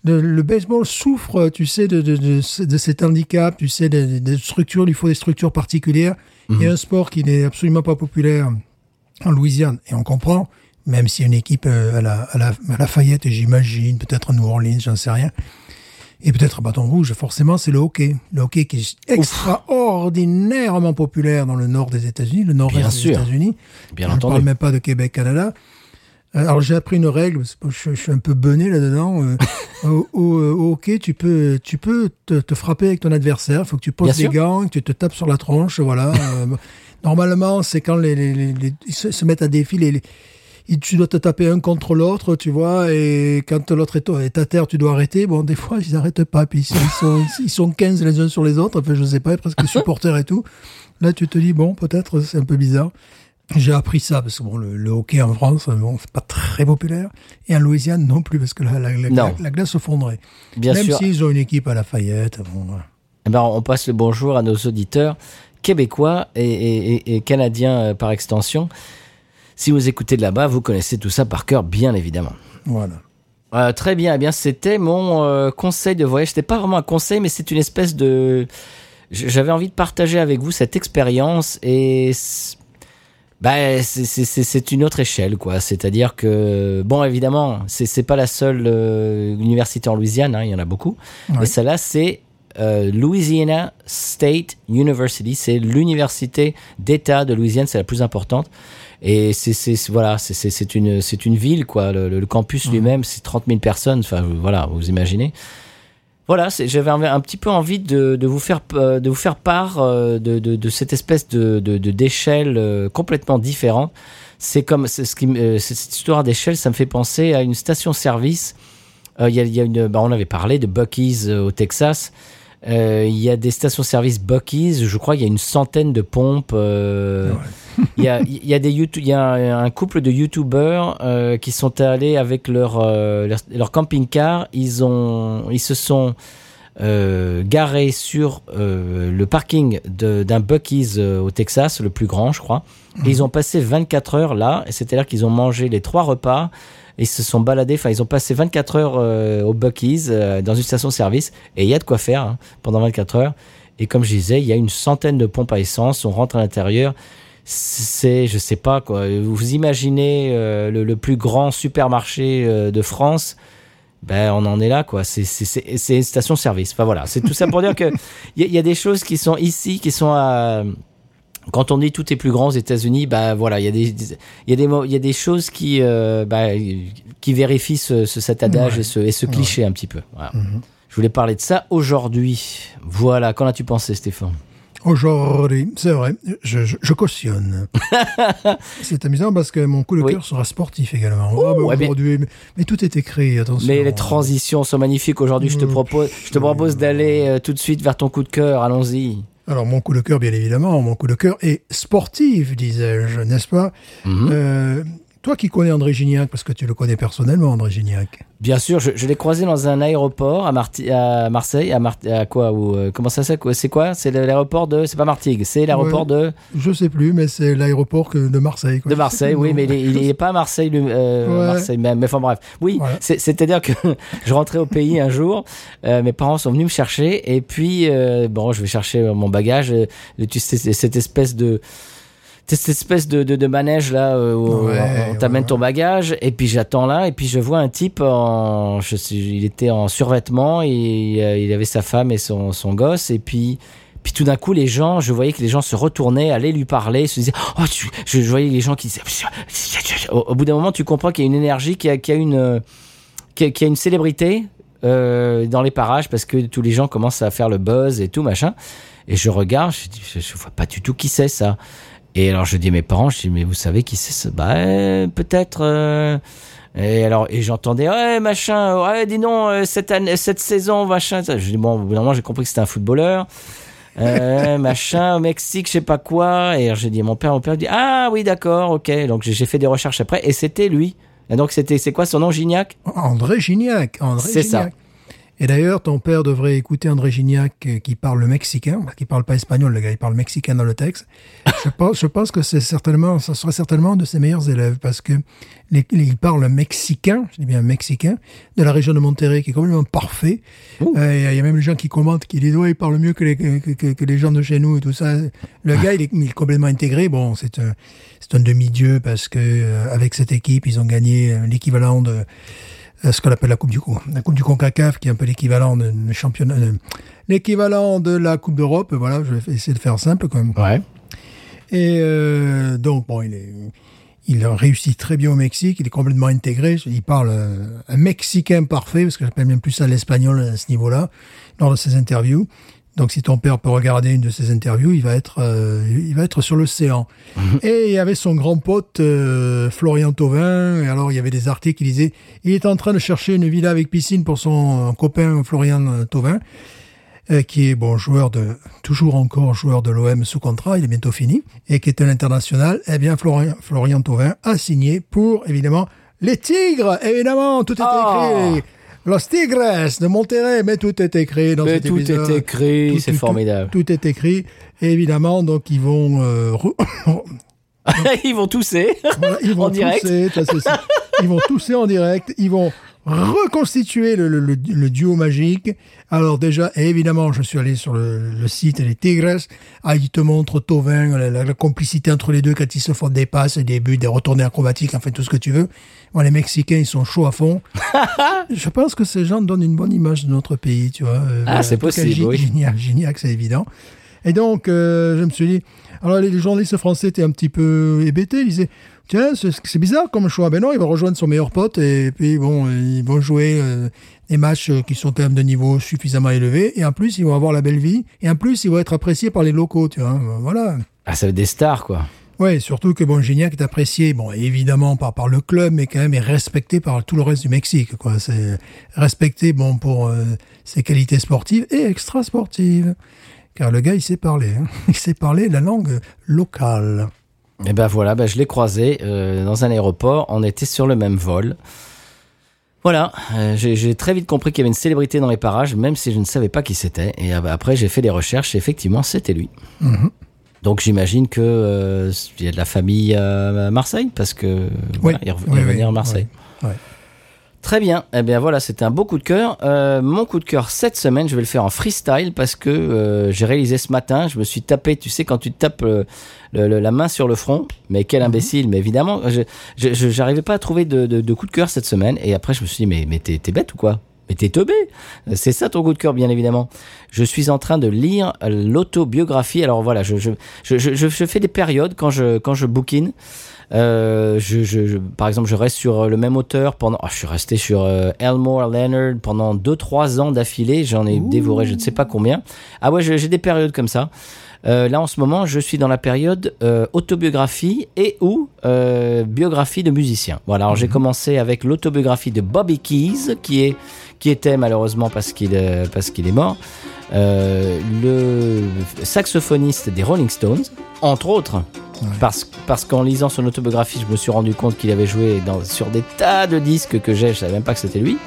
le, le baseball souffre, tu sais, de, de, de, ce- de cet handicap, tu sais, des des structures, il faut des structures particulières. Il y a un sport qui n'est absolument pas populaire en Louisiane, et on comprend, même si une équipe euh, à, la, à, la, à Lafayette, j'imagine, peut-être à New Orleans, j'en sais rien, et peut-être à Bâton Rouge, forcément, c'est le hockey. Le hockey qui est extraordinairement populaire dans le nord des États-Unis, le nord-est des. États-Unis. Bien Je ne parle entendu. même pas de Québec, Canada. Euh, Alors j'ai appris une règle, je, je suis un peu bené là-dedans. euh, (laughs) au, au- au hockey, tu peux, tu peux te, te frapper avec ton adversaire. Il faut que tu poses Bien des sûr. gants, que tu te tapes sur la tronche, voilà. (laughs) Euh, normalement, c'est quand les, les- les- les- ils se, se mettent à défi, les, les- ils- tu dois te taper un contre l'autre, tu vois, et quand l'autre est, à terre, tu dois arrêter. Bon, des fois, ils n'arrêtent pas, puis ils sont, ils sont, ils sont 15 les uns sur les autres, enfin, je sais pas, presque (laughs) supporters et tout. Là, tu te dis, bon, peut-être, c'est un peu bizarre. J'ai appris ça parce que bon, le, le hockey en France, bon, c'est pas très populaire. Et en Louisiane non plus parce que la, la, la, Non. la glace se fondrait. Bien Même s'ils ont une équipe à Lafayette. Bon. Eh ben, on passe le bonjour à nos auditeurs québécois et, et- et- et canadiens euh, par extension. Si vous écoutez de là-bas, vous connaissez tout ça par cœur, bien évidemment. voilà. Euh, très bien, eh bien c'était mon euh, conseil de voyage. C'était pas vraiment un conseil, mais c'est une espèce de. J'avais envie de partager avec vous cette expérience et bah, c'est- une autre échelle, quoi. C'est-à-dire que bon, évidemment, c'est pas la seule euh, université en Louisiane. hein, il y en a beaucoup. Ouais. Et celle-là, c'est euh, Louisiana State University. C'est l'université d'État de Louisiane. C'est la plus importante. Et c'est voilà, c'est une c'est une ville quoi. Le, campus lui-même, c'est 30 000 personnes. Enfin voilà, vous imaginez. Voilà, j'avais un, petit peu envie de, vous faire euh, de vous faire part euh, de, cette espèce de d'échelle euh, complètement différente. C'est comme cette histoire d'échelle, ça me fait penser à une station-service. Il y a, une, bah, on avait parlé de Bucky's au Texas. Euh, Il y a des stations-service Bucky's. Je crois qu'il y a une centaine de pompes. euh, (laughs) il y a, il y a des YouTube, il y a un, couple de youtubeurs euh, qui sont allés avec leur leur, leur camping-car. Ils ont, ils se sont garés sur le parking d'un Bucky's au Texas, le plus grand, je crois. Et ils ont passé 24 heures là. Et c'est-à-dire qu'ils ont mangé les trois repas. Ils se sont baladés. Enfin, ils ont passé 24 heures euh, au Bucky's euh, dans une station-service. Et il y a de quoi faire hein, pendant 24 heures. Et comme je disais, il y a une centaine de pompes à essence. On rentre à l'intérieur. C'est, je sais pas quoi. Vous imaginez euh, le, le plus grand supermarché de France? Ben on en est là quoi. C'est une station service. Enfin voilà, c'est tout ça pour dire que (laughs) il y, y a des choses qui sont ici qui sont à quand on dit tout est plus grand aux États-Unis, bah voilà, il y a des il y a des il y a des choses qui euh, bah, qui vérifient ce, ce- cet adage Ouais. et ce et ce cliché un petit peu. Voilà. Je voulais parler de ça aujourd'hui. Voilà, qu'en as-tu pensé Stéphane? Aujourd'hui, c'est vrai, je, je, je cautionne. (laughs) c'est amusant parce que mon coup de Oui. cœur sera sportif également. Oh, Ah, ben ouais, mais- aujourd'hui, mais, mais tout est écrit, attention. Mais les transitions sont magnifiques aujourd'hui. Je te Mm. propose je te propose d'aller euh, tout de suite vers ton coup de cœur. Allons-y. Alors, mon coup de cœur, bien évidemment, mon coup de cœur est sportif, disais-je, n'est-ce pas? Mhm. Euh, Toi qui connais André Gignac, parce que tu le connais personnellement, André Gignac. Bien sûr, je, je l'ai croisé dans un aéroport à, Marti- à Marseille, à, Mar- à quoi ou euh, comment ça c'est quoi C'est quoi? C'est le- l'aéroport de c'est pas Martigues, c'est l'aéroport de Je sais plus, mais c'est l'aéroport de Marseille. quoi. de Marseille, oui, mais il est, il est pas à Marseille, euh, Ouais. Marseille même. Mais enfin bref, oui, Voilà. c'est-à-dire que (laughs) je rentrais au pays un jour, euh, mes parents sont venus me chercher et puis bon, je vais chercher mon bagage, cette espèce de cette espèce de, de, de manège là euh, où Ouais, on t'amène ouais, ton bagage et puis j'attends là et puis je vois un type en je sais, il était en survêtement et euh, il avait sa femme et son, son gosse et puis puis tout d'un coup les gens je voyais que les gens se retournaient allaient lui parler se disaient oh tu- je, je voyais les gens qui disaient au, au bout d'un moment tu comprends qu'il y a une énergie qu'il y a, qu'il y a une qu'il y a, une célébrité euh, dans les parages parce que tous les gens commencent à faire le buzz et tout machin et je regarde je je, je vois pas du tout qui c'est ça et alors je dis à mes parents, je dis mais vous savez qui c'est ça Bah euh, peut-être. euh, Et alors et j'entendais ouais machin, ouais dis non euh, cette année, cette saison machin. Je dis bon au bout d'un moment j'ai compris que c'était un footballeur. Euh, (laughs) machin au Mexique je sais pas quoi et alors j'ai dit à mon père mon père dit ah oui d'accord ok donc j'ai j'ai fait des recherches après et c'était lui et donc c'était c'est quoi son nom Gignac? André Gignac. André C'est ça. Et d'ailleurs, ton père devrait écouter André Gignac euh, qui parle le mexicain, qui parle pas espagnol, le gars, il parle mexicain dans le texte. (laughs) Je pense, je pense que c'est certainement, ça serait certainement un de ses meilleurs élèves parce que les- les- il parle mexicain, je dis bien mexicain, de la région de Monterrey qui est complètement parfait. Euh, Il y a même des gens qui commentent, qui disent, ouais, il parle mieux que les, que, que- que les gens de chez nous et tout ça. Le gars, il est, il est complètement intégré. Bon, c'est un, c'est un demi-dieu parce que, euh, avec cette équipe, ils ont gagné l'équivalent de, ce qu'on appelle la Coupe du Con, la Coupe du Concacaf, qui est un peu l'équivalent de, de championnat, de- l'équivalent de la Coupe d'Europe. Voilà, je vais essayer de faire simple quand même. Ouais. Et euh, donc bon, il est, il réussit très bien au Mexique. Il est complètement intégré. Il parle euh, un mexicain parfait, parce que j'appelle même plus ça l'espagnol à ce niveau-là, lors de ses interviews. Donc, si ton père peut regarder une de ses interviews, il va être, euh, il va être sur l'océan. Et il y avait son grand pote euh, Florian Thauvin. Et alors, il y avait des articles qui disaient, il est en train de chercher une villa avec piscine pour son euh, copain Florian euh, Thauvin, euh, qui est bon joueur de, toujours encore joueur de l'OM sous contrat. Il est bientôt fini et qui est un international. Eh bien, Florian, Florian Thauvin a signé pour évidemment les Tigres. Évidemment, tout est Oh. écrit. Los Tigres de Monterrey, mais tout est écrit dans Mais cet tout épisode. est écrit, Tout- c'est tout- formidable. Tout, tout est écrit. Et évidemment, donc ils vont, euh, (laughs) Ils vont tousser. voilà, ils (laughs) vont En direct. tousser, ça, c'est ça. (laughs) ils vont tousser en direct. Ils vont reconstituer le, le- le- le duo magique. Alors déjà, évidemment, je suis allé sur le, site des Tigres. Ah, ils te montrent Tovin, la, la- la complicité entre les deux quand ils se font des passes, des buts, des retournées acrobatiques, enfin tout ce que tu veux. Bon, les Mexicains, ils sont chauds à fond. (laughs) je pense que ces gens donnent une bonne image de notre pays, tu vois. Euh, Ah, c'est cas, possible, Gi- oui. Gignac, Gignac, c'est évident. Et donc, euh, je me suis dit, alors les journalistes français étaient un petit peu hébétés. Ils disaient, tiens, c'est bizarre comme choix. Ben non, il va rejoindre son meilleur pote et puis bon, ils vont jouer euh, des matchs euh, qui sont quand même de niveau suffisamment élevé. Et en plus, ils vont avoir la belle vie. Et en plus, ils vont être appréciés par les locaux, tu vois. Voilà. Ah, ça être des stars quoi. Ouais, surtout que bon, Gignac est apprécié, bon, évidemment par, par le club, mais quand même est respecté par tout le reste du Mexique, quoi. C'est respecté, bon, pour euh, ses qualités sportives et extra-sportives. Car le gars, il sait parler, hein. (laughs) il sait parler la langue locale. Et ben voilà, ben je l'ai croisé euh, dans un aéroport. On était sur le même vol. Voilà, euh, j'ai très vite compris qu'il y avait une célébrité dans les parages, même si je ne savais pas qui c'était. Et euh, après, j'ai fait des recherches et effectivement, c'était lui. Mhm. Donc j'imagine que euh, il y a de la famille à Marseille, parce que voilà, il, oui, oui, à Marseille. ouais, ouais. Très bien. Eh bien voilà, c'était un beau coup de cœur. Euh, mon coup de cœur cette semaine, je vais le faire en freestyle parce que euh, j'ai réalisé ce matin, je me suis tapé, tu sais, quand tu te tapes euh, le- le- la main sur le front, mais quel imbécile, mais évidemment, je j'arrivais pas à trouver de, de- de coup de cœur cette semaine. Et après, je me suis dit, mais, mais t'es bête ou quoi? Mais t'es teubé C'est ça ton coup de cœur, bien évidemment. Je suis en train de lire l'autobiographie. Alors voilà, je, je, je, je, je fais des périodes quand je, quand je bookine. Euh, je, je, je- par exemple, je reste sur le même auteur pendant. oh, je suis resté sur euh, Elmore Leonard pendant 2-3 ans d'affilée. J'en ai dévoré je ne sais pas combien. Ah ouais, j'ai des périodes comme ça. Euh, là, en ce moment, je suis dans la période euh, autobiographie et ou euh, biographie de musicien. Voilà, alors j'ai commencé avec l'autobiographie de Bobby Keys, qui est qui était malheureusement parce qu'il euh, parce qu'il est mort, euh, le saxophoniste des Rolling Stones, entre autres. Ouais. Parce, parce qu'en lisant son autobiographie, je me suis rendu compte qu'il avait joué dans, sur des tas de disques que j'ai, je savais même pas que c'était lui.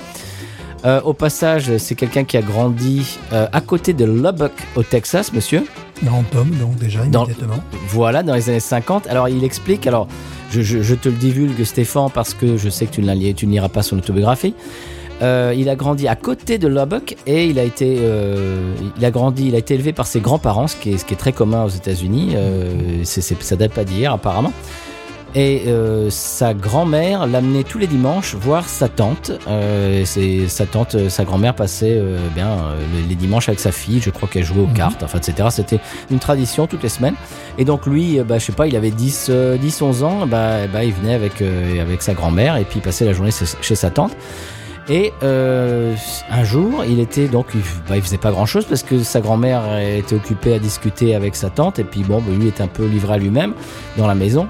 Euh, au passage, c'est quelqu'un qui a grandi euh, à côté de Lubbock, au Texas, monsieur. Grand homme, donc déjà, Dans- immédiatement. Voilà, dans les années 50. Alors, il explique, alors, je, je- je te le divulgue, Stéphane, parce que je sais que tu ne liras pas son autobiographie. Euh, il a grandi à côté de Lubbock et il a été, euh, il a grandi, il a été élevé par ses grands-parents, ce qui est, ce qui est très commun aux États-Unis. Euh, c'est, c'est- ça date pas d'hier, apparemment. Et euh, sa grand-mère l'amenait tous les dimanches voir sa tante. Euh, c'est sa tante, euh, sa grand-mère passait euh, bien les, dimanches avec sa fille. Je crois qu'elle jouait aux Mhm. cartes, enfin, etc. C'était une tradition toutes les semaines. Et donc lui, bah, je sais pas, il avait 10, euh, 10 11 ans. Bah, bah, il venait avec euh, avec sa grand-mère et puis il passait la journée chez sa tante. Et euh, un jour, il était donc, il, bah, il faisait pas grand chose parce que sa grand-mère était occupée à discuter avec sa tante et puis bon, bah, lui était un peu livré à lui-même dans la maison.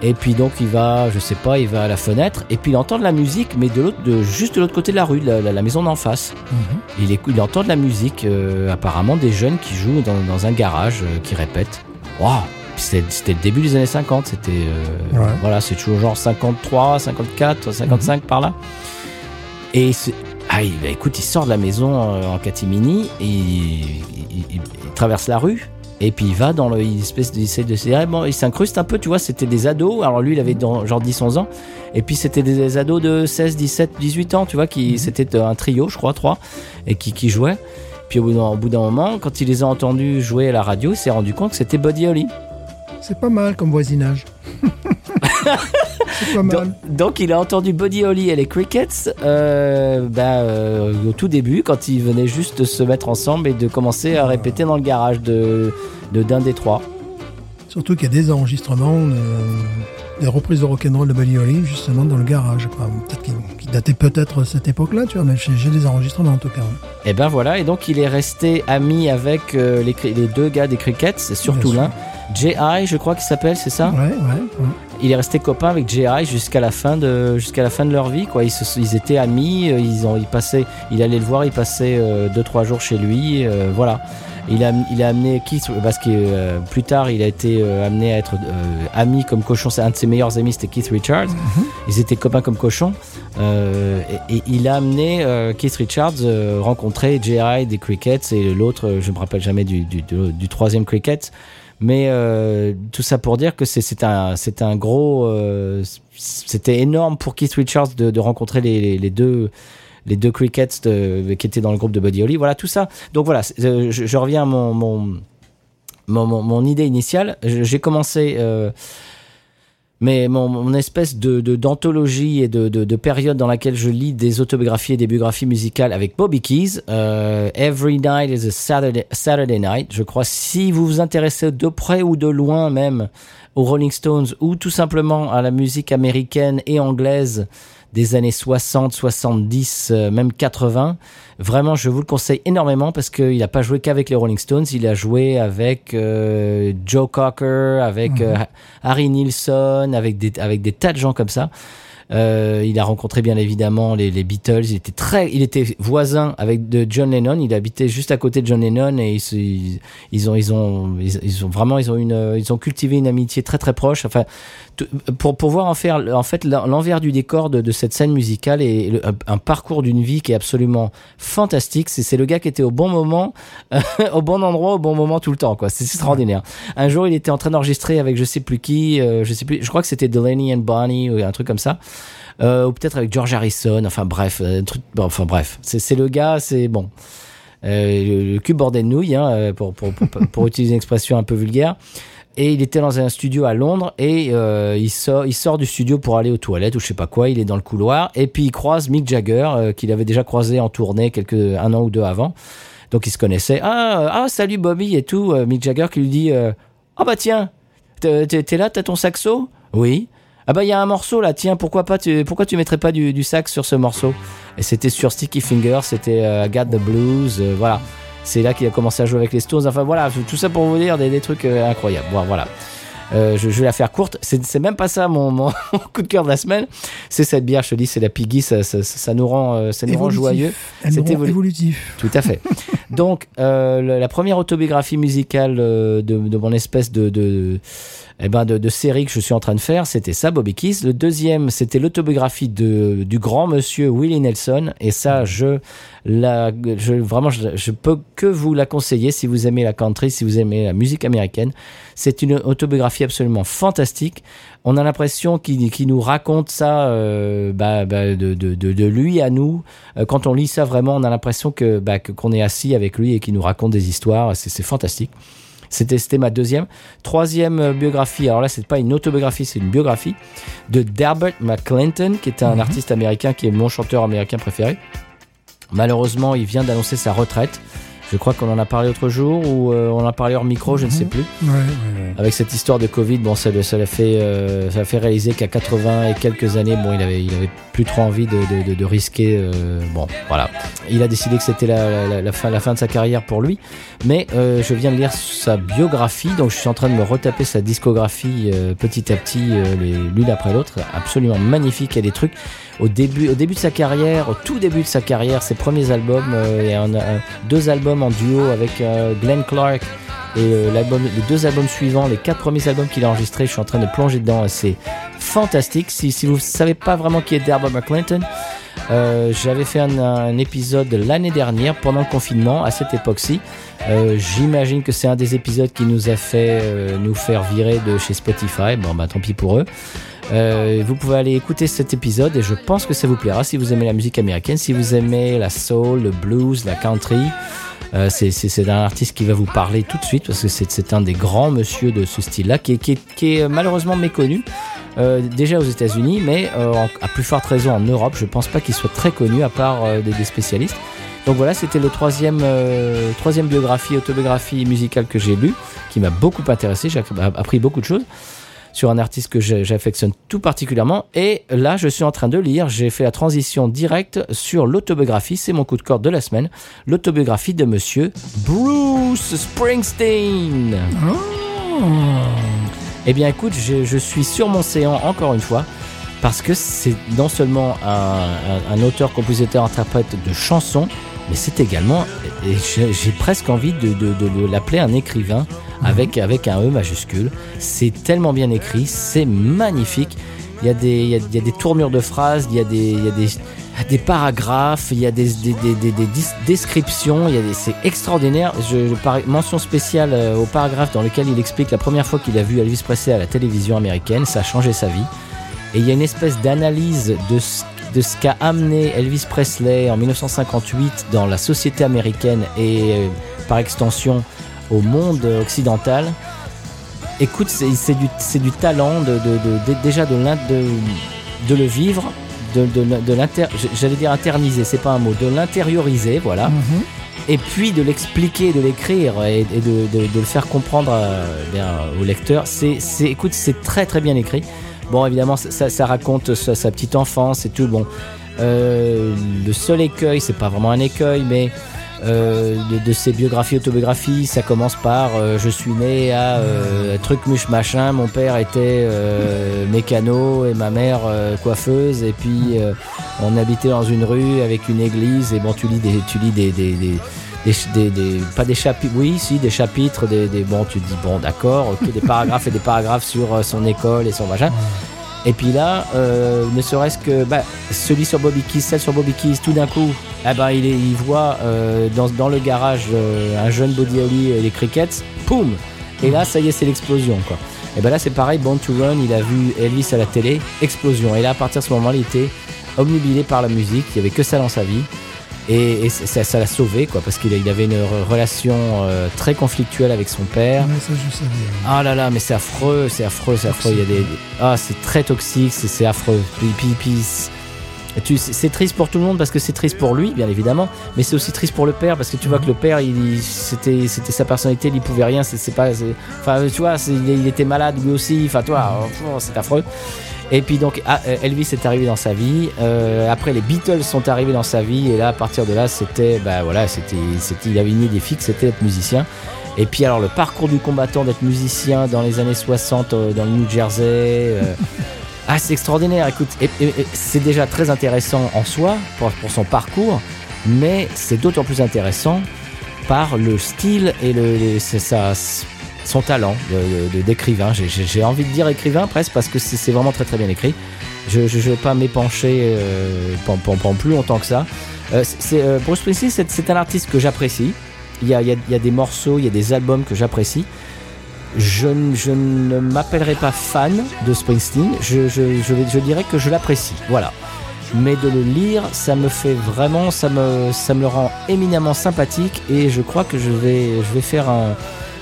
Et puis donc il va, je sais pas, il va à la fenêtre et puis il entend de la musique, mais de l'autre, de juste de l'autre côté de la rue, de la, maison d'en face. Mhm. Il, écoute, il entend de la musique, euh, apparemment des jeunes qui jouent dans, dans un garage, euh, qui répètent. Waouh C'était c'était le début des années 50, c'était euh, Ouais. voilà, c'est toujours genre 53, 54, 55 par là. Et ah, il, bah, écoute, il sort de la maison euh, en catimini, et il, il- il- il traverse la rue. Et puis il va dans le, il espèce de, essaie de se dire, eh, bon, il s'incruste un peu, tu vois, c'était des ados. Alors lui, il avait dans- genre 10-11 ans. Et puis c'était des ados de 16, 17, 18 ans, tu vois, qui, c'était un trio, je crois, trois, et qui, qui jouaient. Puis au bout d'un moment, quand il les a entendus jouer à la radio, il s'est rendu compte que c'était Buddy Holly. C'est pas mal comme voisinage. (laughs) c'est pas Donc, mal. donc, il a entendu Buddy Holly et les Crickets euh, bah, euh, au tout début, quand ils venaient juste de se mettre ensemble et de commencer à répéter dans le garage de de- d'un des trois. Surtout qu'il y a des enregistrements, euh, des reprises de rock'n'roll de Buddy Holly, justement, dans le garage. Peut-être qui, qui dataient peut-être cette époque-là, tu vois, mais j'ai des enregistrements en tout cas. Et ben voilà, et donc il est resté ami avec les, deux gars des Crickets, surtout l'un. J.I., je crois qu'il s'appelle, c'est ça? Ouais, ouais, ouais. Il est resté copain avec J.I. jusqu'à la fin de jusqu'à la fin de leur vie, quoi. Ils, se- ils étaient amis, euh, ils ont, ils passaient, il allait le voir, il passait euh, deux trois jours chez lui, euh, voilà. Il a, il a amené Keith parce que euh, plus tard il a été euh, amené à être euh, ami comme cochon. C'est un de ses meilleurs amis, c'était Keith Richards. Ils étaient copains comme cochons. Euh, et, et il a amené Keith Richards rencontrer J.I. des Crickets et l'autre, je me rappelle jamais du, du, du, du troisième Cricket. Mais euh, tout ça pour dire que c'est un un gros euh, c'était énorme pour Keith Richards de, de rencontrer les, les, les deux les deux crickets de- qui étaient dans le groupe de Buddy Holly. Voilà tout ça. Donc voilà, euh, je, je reviens à mon mon, mon, mon- idée initiale. J'ai commencé euh, mais mon, mon espèce de d'anthologie et de, de, de période dans laquelle je lis des autobiographies et des biographies musicales avec Bobby Keys. Euh, Every night is a Saturday, Saturday night. Je crois si vous vous intéressez de près ou de loin même aux Rolling Stones ou tout simplement à la musique américaine et anglaise des années 60, 70, euh, même 80. Vraiment, je vous le conseille énormément parce qu'il n'a pas joué qu'avec les Rolling Stones, il a joué avec euh, Joe Cocker, avec euh, Harry Nilsson, avec des, avec des tas de gens comme ça. Euh, il a rencontré bien évidemment les, les Beatles. Il était très, il était voisin avec de John Lennon. Il habitait juste à côté de John Lennon et ils, ils, ils ont, ils ont, ils, ont vraiment, ils ont une, ils ont cultivé une amitié très très proche. Enfin, pour pouvoir en faire en fait l'envers du décor de, de cette scène musicale et un parcours d'une vie qui est absolument fantastique. C'est c'est le gars qui était au bon moment, (laughs) au bon endroit, au bon moment tout le temps. quoi. C'est extraordinaire. Un jour, il était en train d'enregistrer avec je sais plus qui, euh, je sais plus, je crois que c'était Delaney and Bonnie ou un truc comme ça. Euh, ou peut-être avec George Harrison. Enfin bref, un truc, enfin bref, c'est le gars, c'est bon. Euh, le, cul bordé de nouilles, hein, euh, pour, pour, pour, utiliser une expression un peu vulgaire. Et il était dans un studio à Londres et euh, il, sort, il sort du studio pour aller aux toilettes ou je sais pas quoi. Il est dans le couloir et puis il croise Mick Jagger euh, qu'il avait déjà croisé en tournée quelques un an ou deux avant. Donc ils se connaissaient. Ah, ah salut Bobby et tout. Euh, Mick Jagger qui lui dit euh, ah bah tiens t'es là t'as ton saxo? Oui. Ah bah il y a un morceau là tiens pourquoi pas tu pourquoi tu mettrais pas du, du sax sur ce morceau? Et c'était sur Sticky Fingers c'était euh, I Got the Blues euh, voilà c'est là qu'il a commencé à jouer avec les Stones. Enfin voilà, tout ça pour vous dire des, des trucs euh, incroyables. Bon, voilà. Euh, je, je vais la faire courte. C'est c'est même pas ça mon, mon (laughs) coup de cœur de la semaine. C'est cette bière, je te dis, c'est la Piggy. Ça, ça, ça nous rend, euh, ça nous rend joyeux. C'est évolu- évolutif. Tout à fait. Donc, euh, la première autobiographie musicale de, de mon espèce de, de, eh ben de, de série que je suis en train de faire, c'était ça, Bobby Kiss. Le deuxième, c'était l'autobiographie de, du grand monsieur Willie Nelson. Et ça, je, la, je vraiment, je, je peux que vous la conseiller si vous aimez la country, si vous aimez la musique américaine. C'est une autobiographie absolument fantastique. On a l'impression qu'il qu'il nous raconte ça euh, bah, bah, de, de, de, lui à nous. Euh, quand on lit ça vraiment, on a l'impression que bah, que- qu'on est assis avec lui et qu'il nous raconte des histoires. C'est c'est fantastique. C'était ma deuxième. Troisième euh, biographie, alors là, c'est pas une autobiographie, c'est une biographie de Derbert McClinton, qui est un Mhm. artiste américain qui est mon chanteur américain préféré. Malheureusement, il vient d'annoncer sa retraite. Je crois qu'on en a parlé l'autre jour ou euh, on en a parlé hors micro, je ne sais Mhm. plus. Ouais, ouais, ouais. Avec cette histoire de Covid, bon, ça, ça l'a fait, euh, ça l'a fait réaliser qu'à 80 et quelques années, bon, il avait, il avait plus trop envie de, de, de, de risquer. euh, bon, voilà. Il a décidé que c'était la, la, la fin, la fin de sa carrière pour lui. Mais euh, je viens de lire sa biographie, donc je suis en train de me retaper sa discographie euh, petit à petit, euh, l'une après l'autre. Absolument magnifique. Il y a des trucs au début, au début de sa carrière, au tout début de sa carrière, ses premiers albums, il y a deux albums en duo avec euh, Glenn Clark et euh, l'album, les deux albums suivants, les quatre premiers albums qu'il a enregistrés, je suis en train de plonger dedans c'est fantastique. Si, si vous ne savez pas vraiment qui est Derbert McClinton, euh, j'avais fait un, un épisode l'année dernière pendant le confinement à cette époque-ci. Euh, J'imagine que c'est un des épisodes qui nous a fait euh, nous faire virer de chez Spotify. Bon bah tant pis pour eux. Euh, vous pouvez aller écouter cet épisode et je pense que ça vous plaira si vous aimez la musique américaine, si vous aimez la soul, le blues, la country. Euh, c'est- un artiste qui va vous parler tout de suite parce que c'est un des grands monsieur de ce style-là qui, qui, qui est malheureusement méconnu. Euh, déjà aux États-Unis, mais euh, en- à plus forte raison en Europe. Je pense pas qu'il soit très connu à part euh, des, des spécialistes. Donc voilà, c'était le troisième, euh, troisième biographie, autobiographie musicale que j'ai lu, qui m'a beaucoup intéressé. J'ai appris beaucoup de choses sur un artiste que j'affectionne tout particulièrement. Et là, je suis en train de lire, j'ai fait la transition directe sur l'autobiographie, c'est mon coup de cœur de la semaine, l'autobiographie de monsieur Bruce Springsteen. Oh. Eh bien écoute, je, je suis sur mon séant encore une fois, parce que c'est non seulement un, un- un auteur, compositeur, interprète de chansons, mais c'est également, et j'ai presque envie de, de- de le- l'appeler un écrivain avec, avec un E majuscule. C'est tellement bien écrit, c'est magnifique. Il y, a des, il, y a, il y a des tournures de phrases, il y a des, il y a des, des paragraphes, il y a des, des, descriptions, c'est extraordinaire. Je, mention spéciale euh, au paragraphe dans lequel il explique la première fois qu'il a vu Elvis Presley à la télévision américaine, ça a changé sa vie. Et il y a une espèce d'analyse de ce, de ce qu'a amené Elvis Presley en 1958 dans la société américaine et euh, par extension au monde occidental. Écoute, c'est du, talent de, de- déjà de, le vivre, de, de, de l'inter, j'allais dire internaliser, c'est pas un mot, de l'intérioriser, voilà Mhm. et puis de l'expliquer, de l'écrire et, et de, le faire comprendre euh, bien, au lecteur. C'est, écoute, c'est très très bien écrit. Bon, évidemment, ça, raconte sa, petite enfance et tout. Bon, Euh, le seul écueil, c'est pas vraiment un écueil, mais euh, de, ses biographies, autobiographies, ça commence par euh, je suis né à truc muche machin, mon père était mécano et ma mère coiffeuse et puis on habitait dans une rue avec une église et bon tu lis des, des des, pas des chapitres, oui, si, des chapitres, des, des- tu dis, bon, d'accord, des paragraphes et des paragraphes sur euh, son école et son machin. Et puis là, euh, ne serait-ce que bah, celui sur Bobby Keys, celle sur Bobby Keys, tout d'un coup, eh ben, il, voit euh, dans, le garage un jeune Body Holly et les crickets, poum Et là, ça y est, c'est l'explosion, quoi. Et ben là c'est pareil, Born to Run, il a vu Elvis à la télé, explosion. Et là à partir de ce moment-là, il était omnubilé par la musique, il y avait que ça dans sa vie. Et, et ça ça l'a sauvé, quoi, parce qu'il il avait une re- relation euh, très conflictuelle avec son père. Ouais, ça, je savais. Ah là là, mais c'est affreux, c'est affreux, c'est affreux. Il y a des, ah, c'est très toxique, c'est affreux. Puis, puis, puis, c'est- tu- c'est c'est triste pour tout le monde parce que c'est triste pour lui, bien évidemment, mais c'est aussi triste pour le père parce que tu vois que le père, il, c'était, c'était sa personnalité, il pouvait rien. C'est pas, enfin, tu vois, il, il était malade lui aussi. Enfin, toi, oh, c'est affreux. Et puis donc ah, euh, Elvis est arrivé dans sa vie. Euh, après les Beatles sont arrivés dans sa vie et là à partir de là c'était bah voilà c'était c'était il avait une idée fixe c'était être musicien. Et puis alors le parcours du combattant d'être musicien dans les années 60 euh, dans le New Jersey. (laughs) ah c'est extraordinaire. Écoute c'est déjà très intéressant en soi pour, son parcours, mais c'est d'autant plus intéressant par le style et le, son talent de- de- d'écrivain. J'ai- envie de dire écrivain presque parce que c'est vraiment très très bien écrit. Je ne vais pas m'épancher euh, plus longtemps que ça. Euh, euh, Bruce Springsteen, c'est un artiste que j'apprécie. Il y a, il il y a des morceaux, il y a des albums que j'apprécie. Je, je ne m'appellerai pas fan de Springsteen. Je, je- je dirais que je l'apprécie. Voilà. Mais de le lire, ça me fait vraiment, ça me, ça me le rend éminemment sympathique et je crois que je vais, je vais faire un,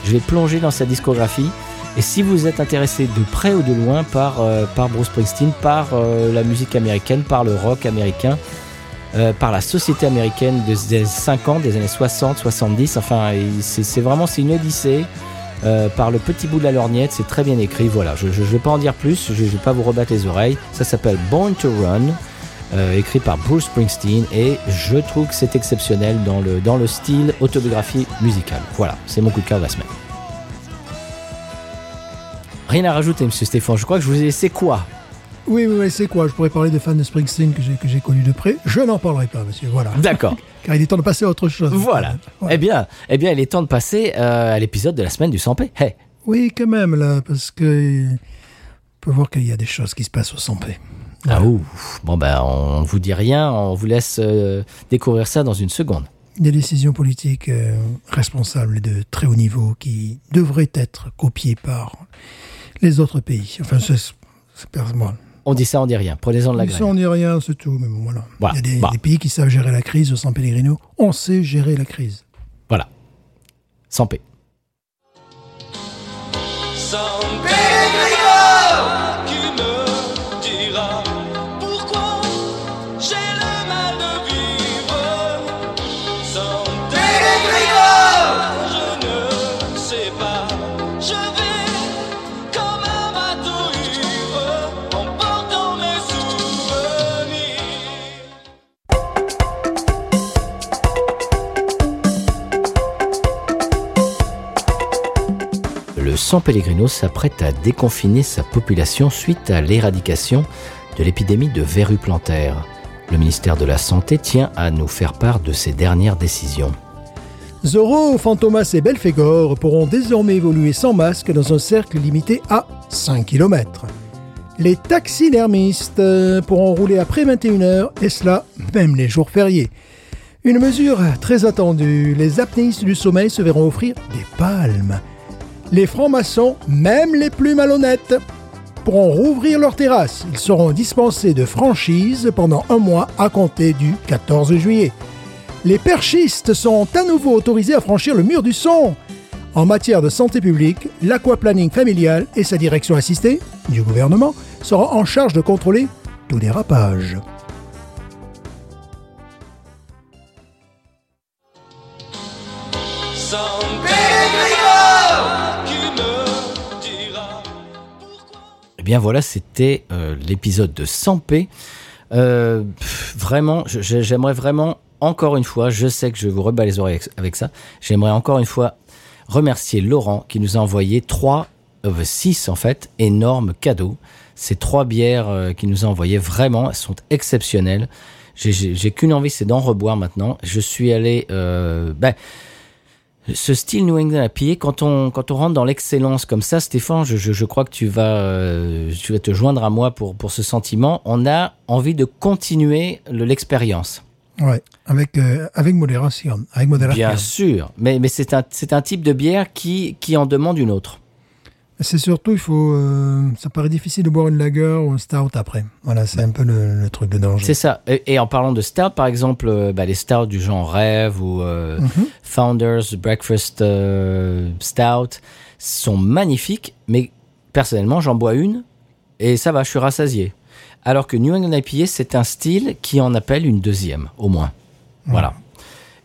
je vais plonger dans sa discographie. Et si vous êtes intéressé de près ou de loin par, euh, Bruce Springsteen, par euh, la musique américaine, par le rock américain, euh, par la société américaine des des 50, des années 60, 70, enfin, c'est vraiment une odyssée. par le petit bout de la lorgnette, c'est très bien écrit. Voilà, je ne vais pas en dire plus, je ne vais pas vous rebattre les oreilles. Ça s'appelle Born to Run, euh, écrit par Bruce Springsteen, et je trouve que c'est exceptionnel dans le, dans le style autobiographie musicale. Voilà, c'est mon coup de cœur de la semaine. Rien à rajouter, monsieur Stéphane. Je crois que je vous ai laissé quoi? Oui, oui, oui, c'est quoi? Je pourrais parler des fans de Springsteen que j'ai que j'ai connus de près. Je n'en parlerai pas, monsieur. Voilà. D'accord. (laughs) Car il est temps de passer à autre chose. Voilà. Eh bien, eh bien, il est temps de passer euh, à l'épisode de la semaine du 100p. Hey. Oui, quand même, là, parce que. On peut voir qu'il y a des choses qui se passent au 100p. Ah ouf. Bon ben, on vous dit rien, on vous laisse euh, découvrir ça dans une seconde. Des décisions politiques euh, responsables de très haut niveau qui devraient être copiées par les autres pays. Enfin, c'est personnel. On dit ça, on dit rien. Prenez-en de la Ça, graine. on dit rien, c'est tout. Mais bon, voilà. Voilà. Il y a des, Bah. des pays qui savent gérer la crise San Pellegrino. On sait gérer la crise. Voilà. 100p. Sans San Pellegrino s'apprête à déconfiner sa population suite à l'éradication de l'épidémie de verrue plantaire. Le ministère de la Santé tient à nous faire part de ses dernières décisions. Zorro, Fantomas et Belphégor pourront désormais évoluer sans masque dans un cercle limité à 5 km. Les taxidermistes pourront rouler après 21h, et cela même les jours fériés. Une mesure très attendue, les apnéistes du sommeil se verront offrir des palmes. Les francs-maçons, même les plus malhonnêtes, pourront rouvrir leurs terrasses. Ils seront dispensés de franchise pendant un mois à compter du 14 juillet. Les perchistes sont à nouveau autorisés à franchir le mur du son. En matière de santé publique, l'aquaplanning familial et sa direction assistée du gouvernement seront en charge de contrôler tout dérapage. Bien voilà, c'était euh, l'épisode de 100p. Euh, vraiment, j'aimerais vraiment, encore une fois, je sais que je vous rebats les oreilles avec, ça, j'aimerais encore une fois remercier Laurent qui nous a envoyé trois, euh, six en fait, énormes cadeaux. Ces trois bières euh, qu'il nous a envoyées, vraiment, elles sont exceptionnelles. J'ai- qu'une envie, c'est d'en reboire maintenant. Je suis allé... Ben, ce style New England IPA, quand on, quand on rentre dans l'excellence comme ça, Stéphane, je, je, je crois que tu vas, euh, tu vas te joindre à moi pour, pour ce sentiment. On a envie de continuer le- l'expérience. Ouais, avec, euh, avec modération. Avec modération. Bien sûr, mais, mais c'est un, c'est un type de bière qui, qui en demande une autre. C'est surtout, il faut. euh, ça paraît difficile de boire une lager ou un stout après. Voilà, c'est un peu le, le truc de danger. C'est ça. Et, et en parlant de stout, par exemple, euh, bah, les stouts du genre Rêve ou euh, Mhm. Founders Breakfast Stout sont magnifiques, mais personnellement, j'en bois une et ça va, je suis rassasié. Alors que New England IPA, c'est un style qui en appelle une deuxième, au moins. Voilà.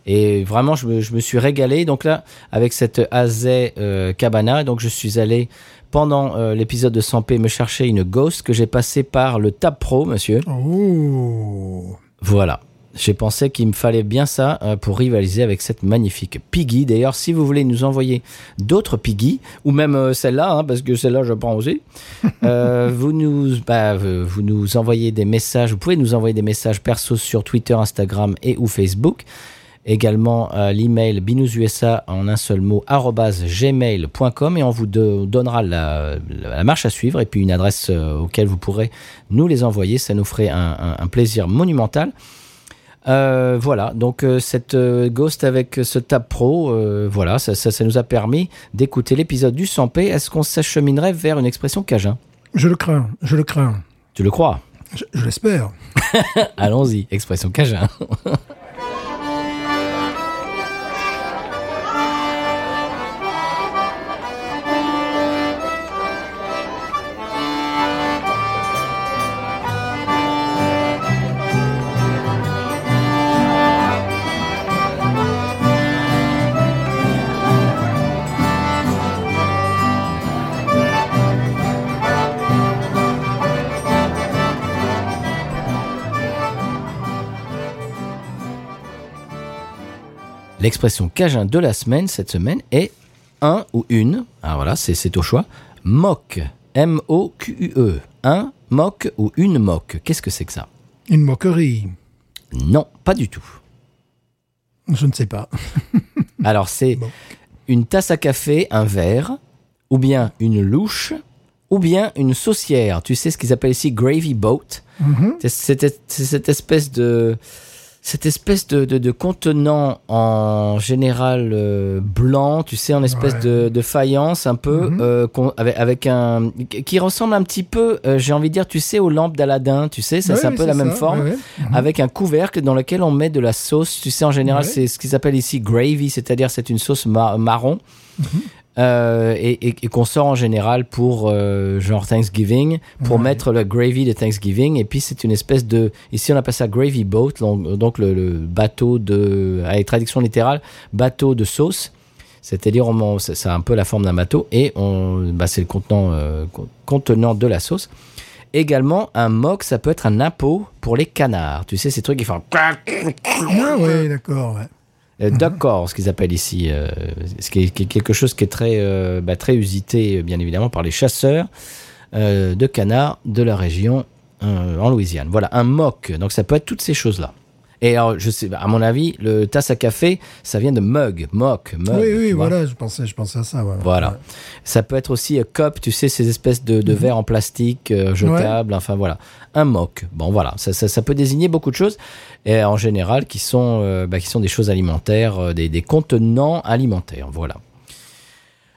Et vraiment, je me, je me suis régalé. Donc là, avec cette Azay euh, Cabana, et donc je suis allé pendant euh, l'épisode de 100p me chercher une Ghost que j'ai passée par le Tab Pro, monsieur. Oh Voilà. J'ai pensé qu'il me fallait bien ça euh, pour rivaliser avec cette magnifique Piggy. D'ailleurs, si vous voulez nous envoyer d'autres Piggy, ou même euh, celle-là, hein, parce que celle-là, je prends aussi, (laughs) euh, vous, nous, bah, vous nous envoyez des messages, vous pouvez nous envoyer des messages perso sur Twitter, Instagram et ou Facebook. Également à l'email binoususa en un seul mot gmail.com et on vous de- donnera la, la marche à suivre et puis une adresse euh, auquel vous pourrez nous les envoyer. Ça nous ferait un- un- un plaisir monumental. Euh, voilà, donc euh, cette euh, Ghost avec ce Tab Pro, euh, voilà, ça, ça, ça nous a permis d'écouter l'épisode du 100p. Est-ce qu'on s'acheminerait vers une expression cajun? Je le crains, je le crains. Tu le crois? Je, je l'espère. (laughs) Allons-y, expression cajun. (laughs) L'expression cajun de la semaine, cette semaine, est un ou une, alors voilà, c'est c'est au choix, moque, M-O-Q-U-E. Un moque ou une moque. Qu'est-ce que c'est que ça? Une moquerie. Non, pas du tout. Je ne sais pas. (laughs) Alors c'est Bon. une tasse à café, un verre, ou bien une louche, ou bien une saucière. Tu sais ce qu'ils appellent ici? Gravy boat. Mhm. Cette, c'est cette espèce de cette espèce de, de, de contenant en général euh, blanc, tu sais, en espèce Ouais. de, de faïence un peu, Mhm. euh, avec, avec un qui ressemble un petit peu, euh, j'ai envie de dire, tu sais, aux lampes d'Aladin, tu sais, ça Ouais, c'est un peu la même forme ouais. Mhm. avec un couvercle dans lequel on met de la sauce. Tu sais, en général, c'est ce qu'ils appellent ici gravy, c'est-à-dire c'est une sauce ma- marron. Mhm. Euh, et, et- et qu'on sort en général pour euh, genre Thanksgiving pour Ouais. mettre le gravy de Thanksgiving et puis c'est une espèce de ici on appelle ça gravy boat donc, le, le bateau de avec traduction littérale bateau de sauce c'est-à-dire on, ça a un peu la forme d'un bateau et on bah, c'est le contenant euh, con- contenant de la sauce également un mock ça peut être un impôt pour les canards tu sais ces trucs qui font Ah oui, d'accord. ouais. Euh, D'accord, ce qu'ils appellent ici, euh, ce qui est, qui est quelque chose qui est très, euh, bah, très usité, bien évidemment, par les chasseurs euh, de canards de la région en Louisiane. Voilà, un mock. Donc ça peut être toutes ces choses-là. Et alors, je sais, à mon avis, le tasse à café, ça vient de mug, mock, mug. oui, oui, voilà, je pensais, je pensais à ça. ouais. Voilà. Ouais. Ça peut être aussi un cup, tu sais, ces espèces de, Mhm. verres en plastique jetables. Enfin voilà, un mock. Bon voilà, ça, ça, ça peut désigner beaucoup de choses et en général qui sont, euh, bah, qui sont des choses alimentaires, euh, des, des contenants alimentaires. Voilà.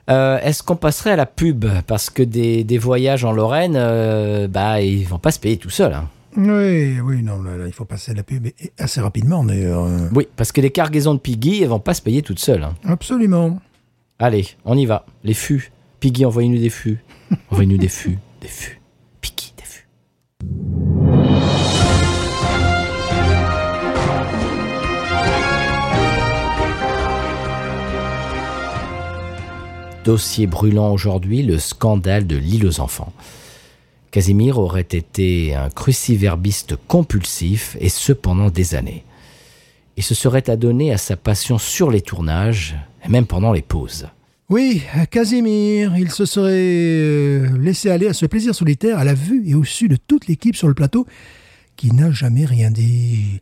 Euh, Est-ce qu'on passerait à la pub? Parce que des, des voyages en Lorraine, euh, bah ils vont pas se payer tout seuls. hein. Oui, oui, non, là, là, il faut passer à la pub et- assez rapidement d'ailleurs. euh. Oui, parce que les cargaisons de Piggy, elles vont pas se payer toutes seules. hein. Absolument. Allez, on y va. Les fûts. Piggy, envoyez-nous des fûts. (laughs) Envoyez-nous des fûts. Des fûts. Piggy, des fûts. Dossier brûlant aujourd'hui, le scandale de l'île aux enfants. Casimir aurait été un cruciverbiste compulsif, et ce pendant des années. Il se serait adonné à sa passion sur les tournages, et même pendant les pauses. Oui, Casimir, il se serait euh, laissé aller à ce plaisir solitaire à la vue et au su de toute l'équipe sur le plateau, qui n'a jamais rien dit.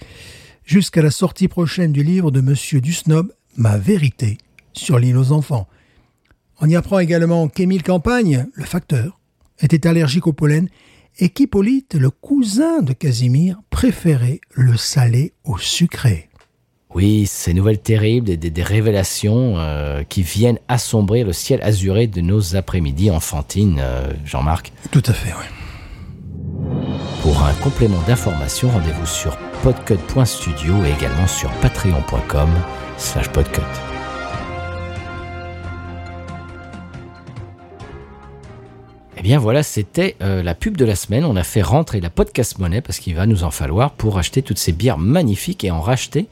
Jusqu'à la sortie prochaine du livre de Monsieur Dusnob, Ma vérité sur l'île aux enfants. On y apprend également qu'Émile Campagne, le facteur, était allergique au pollen et qu'Hippolyte, le cousin de Casimir, préférait le salé au sucré. Oui, ces nouvelles terribles, des, des- des révélations euh, qui viennent assombrir le ciel azuré de nos après-midi enfantines, euh, Jean-Marc. Tout à fait, oui. Pour un complément d'information, rendez-vous sur podcut.studio et également sur patreon.com slash podcut. Eh bien voilà, c'était euh, la pub de la semaine. On a fait rentrer la podcast monnaie parce qu'il va nous en falloir pour acheter toutes ces bières magnifiques et en racheter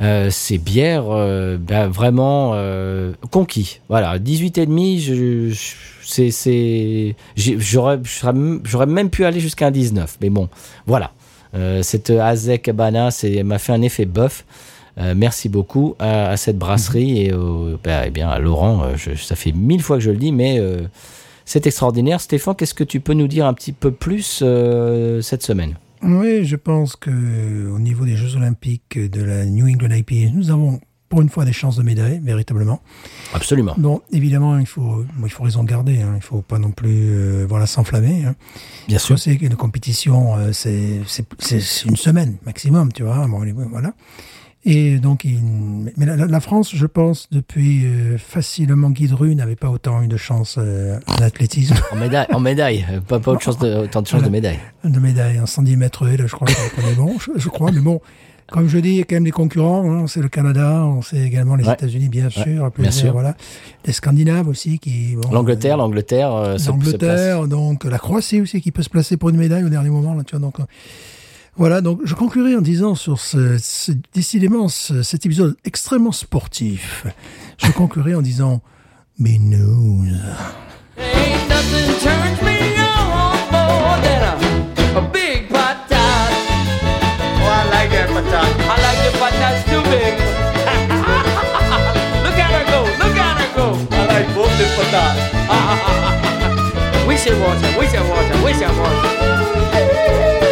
euh, ces bières euh, bah, vraiment conquis. Voilà, 18 et demi, je, je- j'aurais même pu aller jusqu'à un 19, mais bon, voilà. Cette Azek Cabana, m'a fait un effet bof. Euh, merci beaucoup à, cette brasserie et, bah, eh bien à Laurent. ça fait mille fois que je le dis, mais c'est extraordinaire. Stéphane, qu'est-ce que tu peux nous dire un petit peu plus euh, cette semaine? Oui, je pense que au niveau des Jeux Olympiques de la New England IPA, nous avons pour une fois des chances de médaille, véritablement. Absolument. Bon, évidemment, il faut, bon, il faut raison garder. Hein. Il faut pas non plus euh, voilà, s'enflammer. Hein. Bien compétition, euh, c'est c'est- c'est- c'est une semaine maximum, tu vois. Bon, voilà. Et donc, il- mais la, la- France, je pense, depuis euh, facilement Guy n'avait pas autant eu de chance euh, en athlétisme, En médaille, en médaille. Euh, Pas, pas autre chance de, autant de chance de médaille. de médaille en 110 mètres là, je crois qu'on est bon, je, je crois. Mais bon, comme je dis, il y a quand même des concurrents. hein. C'est le Canada, on sait également les Ouais. États-Unis, bien sûr. bien sûr. Voilà. Les Scandinaves aussi, qui bon, L'Angleterre, l'Angleterre, euh, se place. l'Angleterre, donc la Croatie aussi qui peut se placer pour une médaille au dernier moment. Là, tu vois, donc, euh, voilà, donc je conclurai en disant sur ce, ce- décidément ce- cet épisode extrêmement sportif. Je conclurai en disant Binous. Ain't nothing turns me on more than a, a big patat. Oh, I (laughs)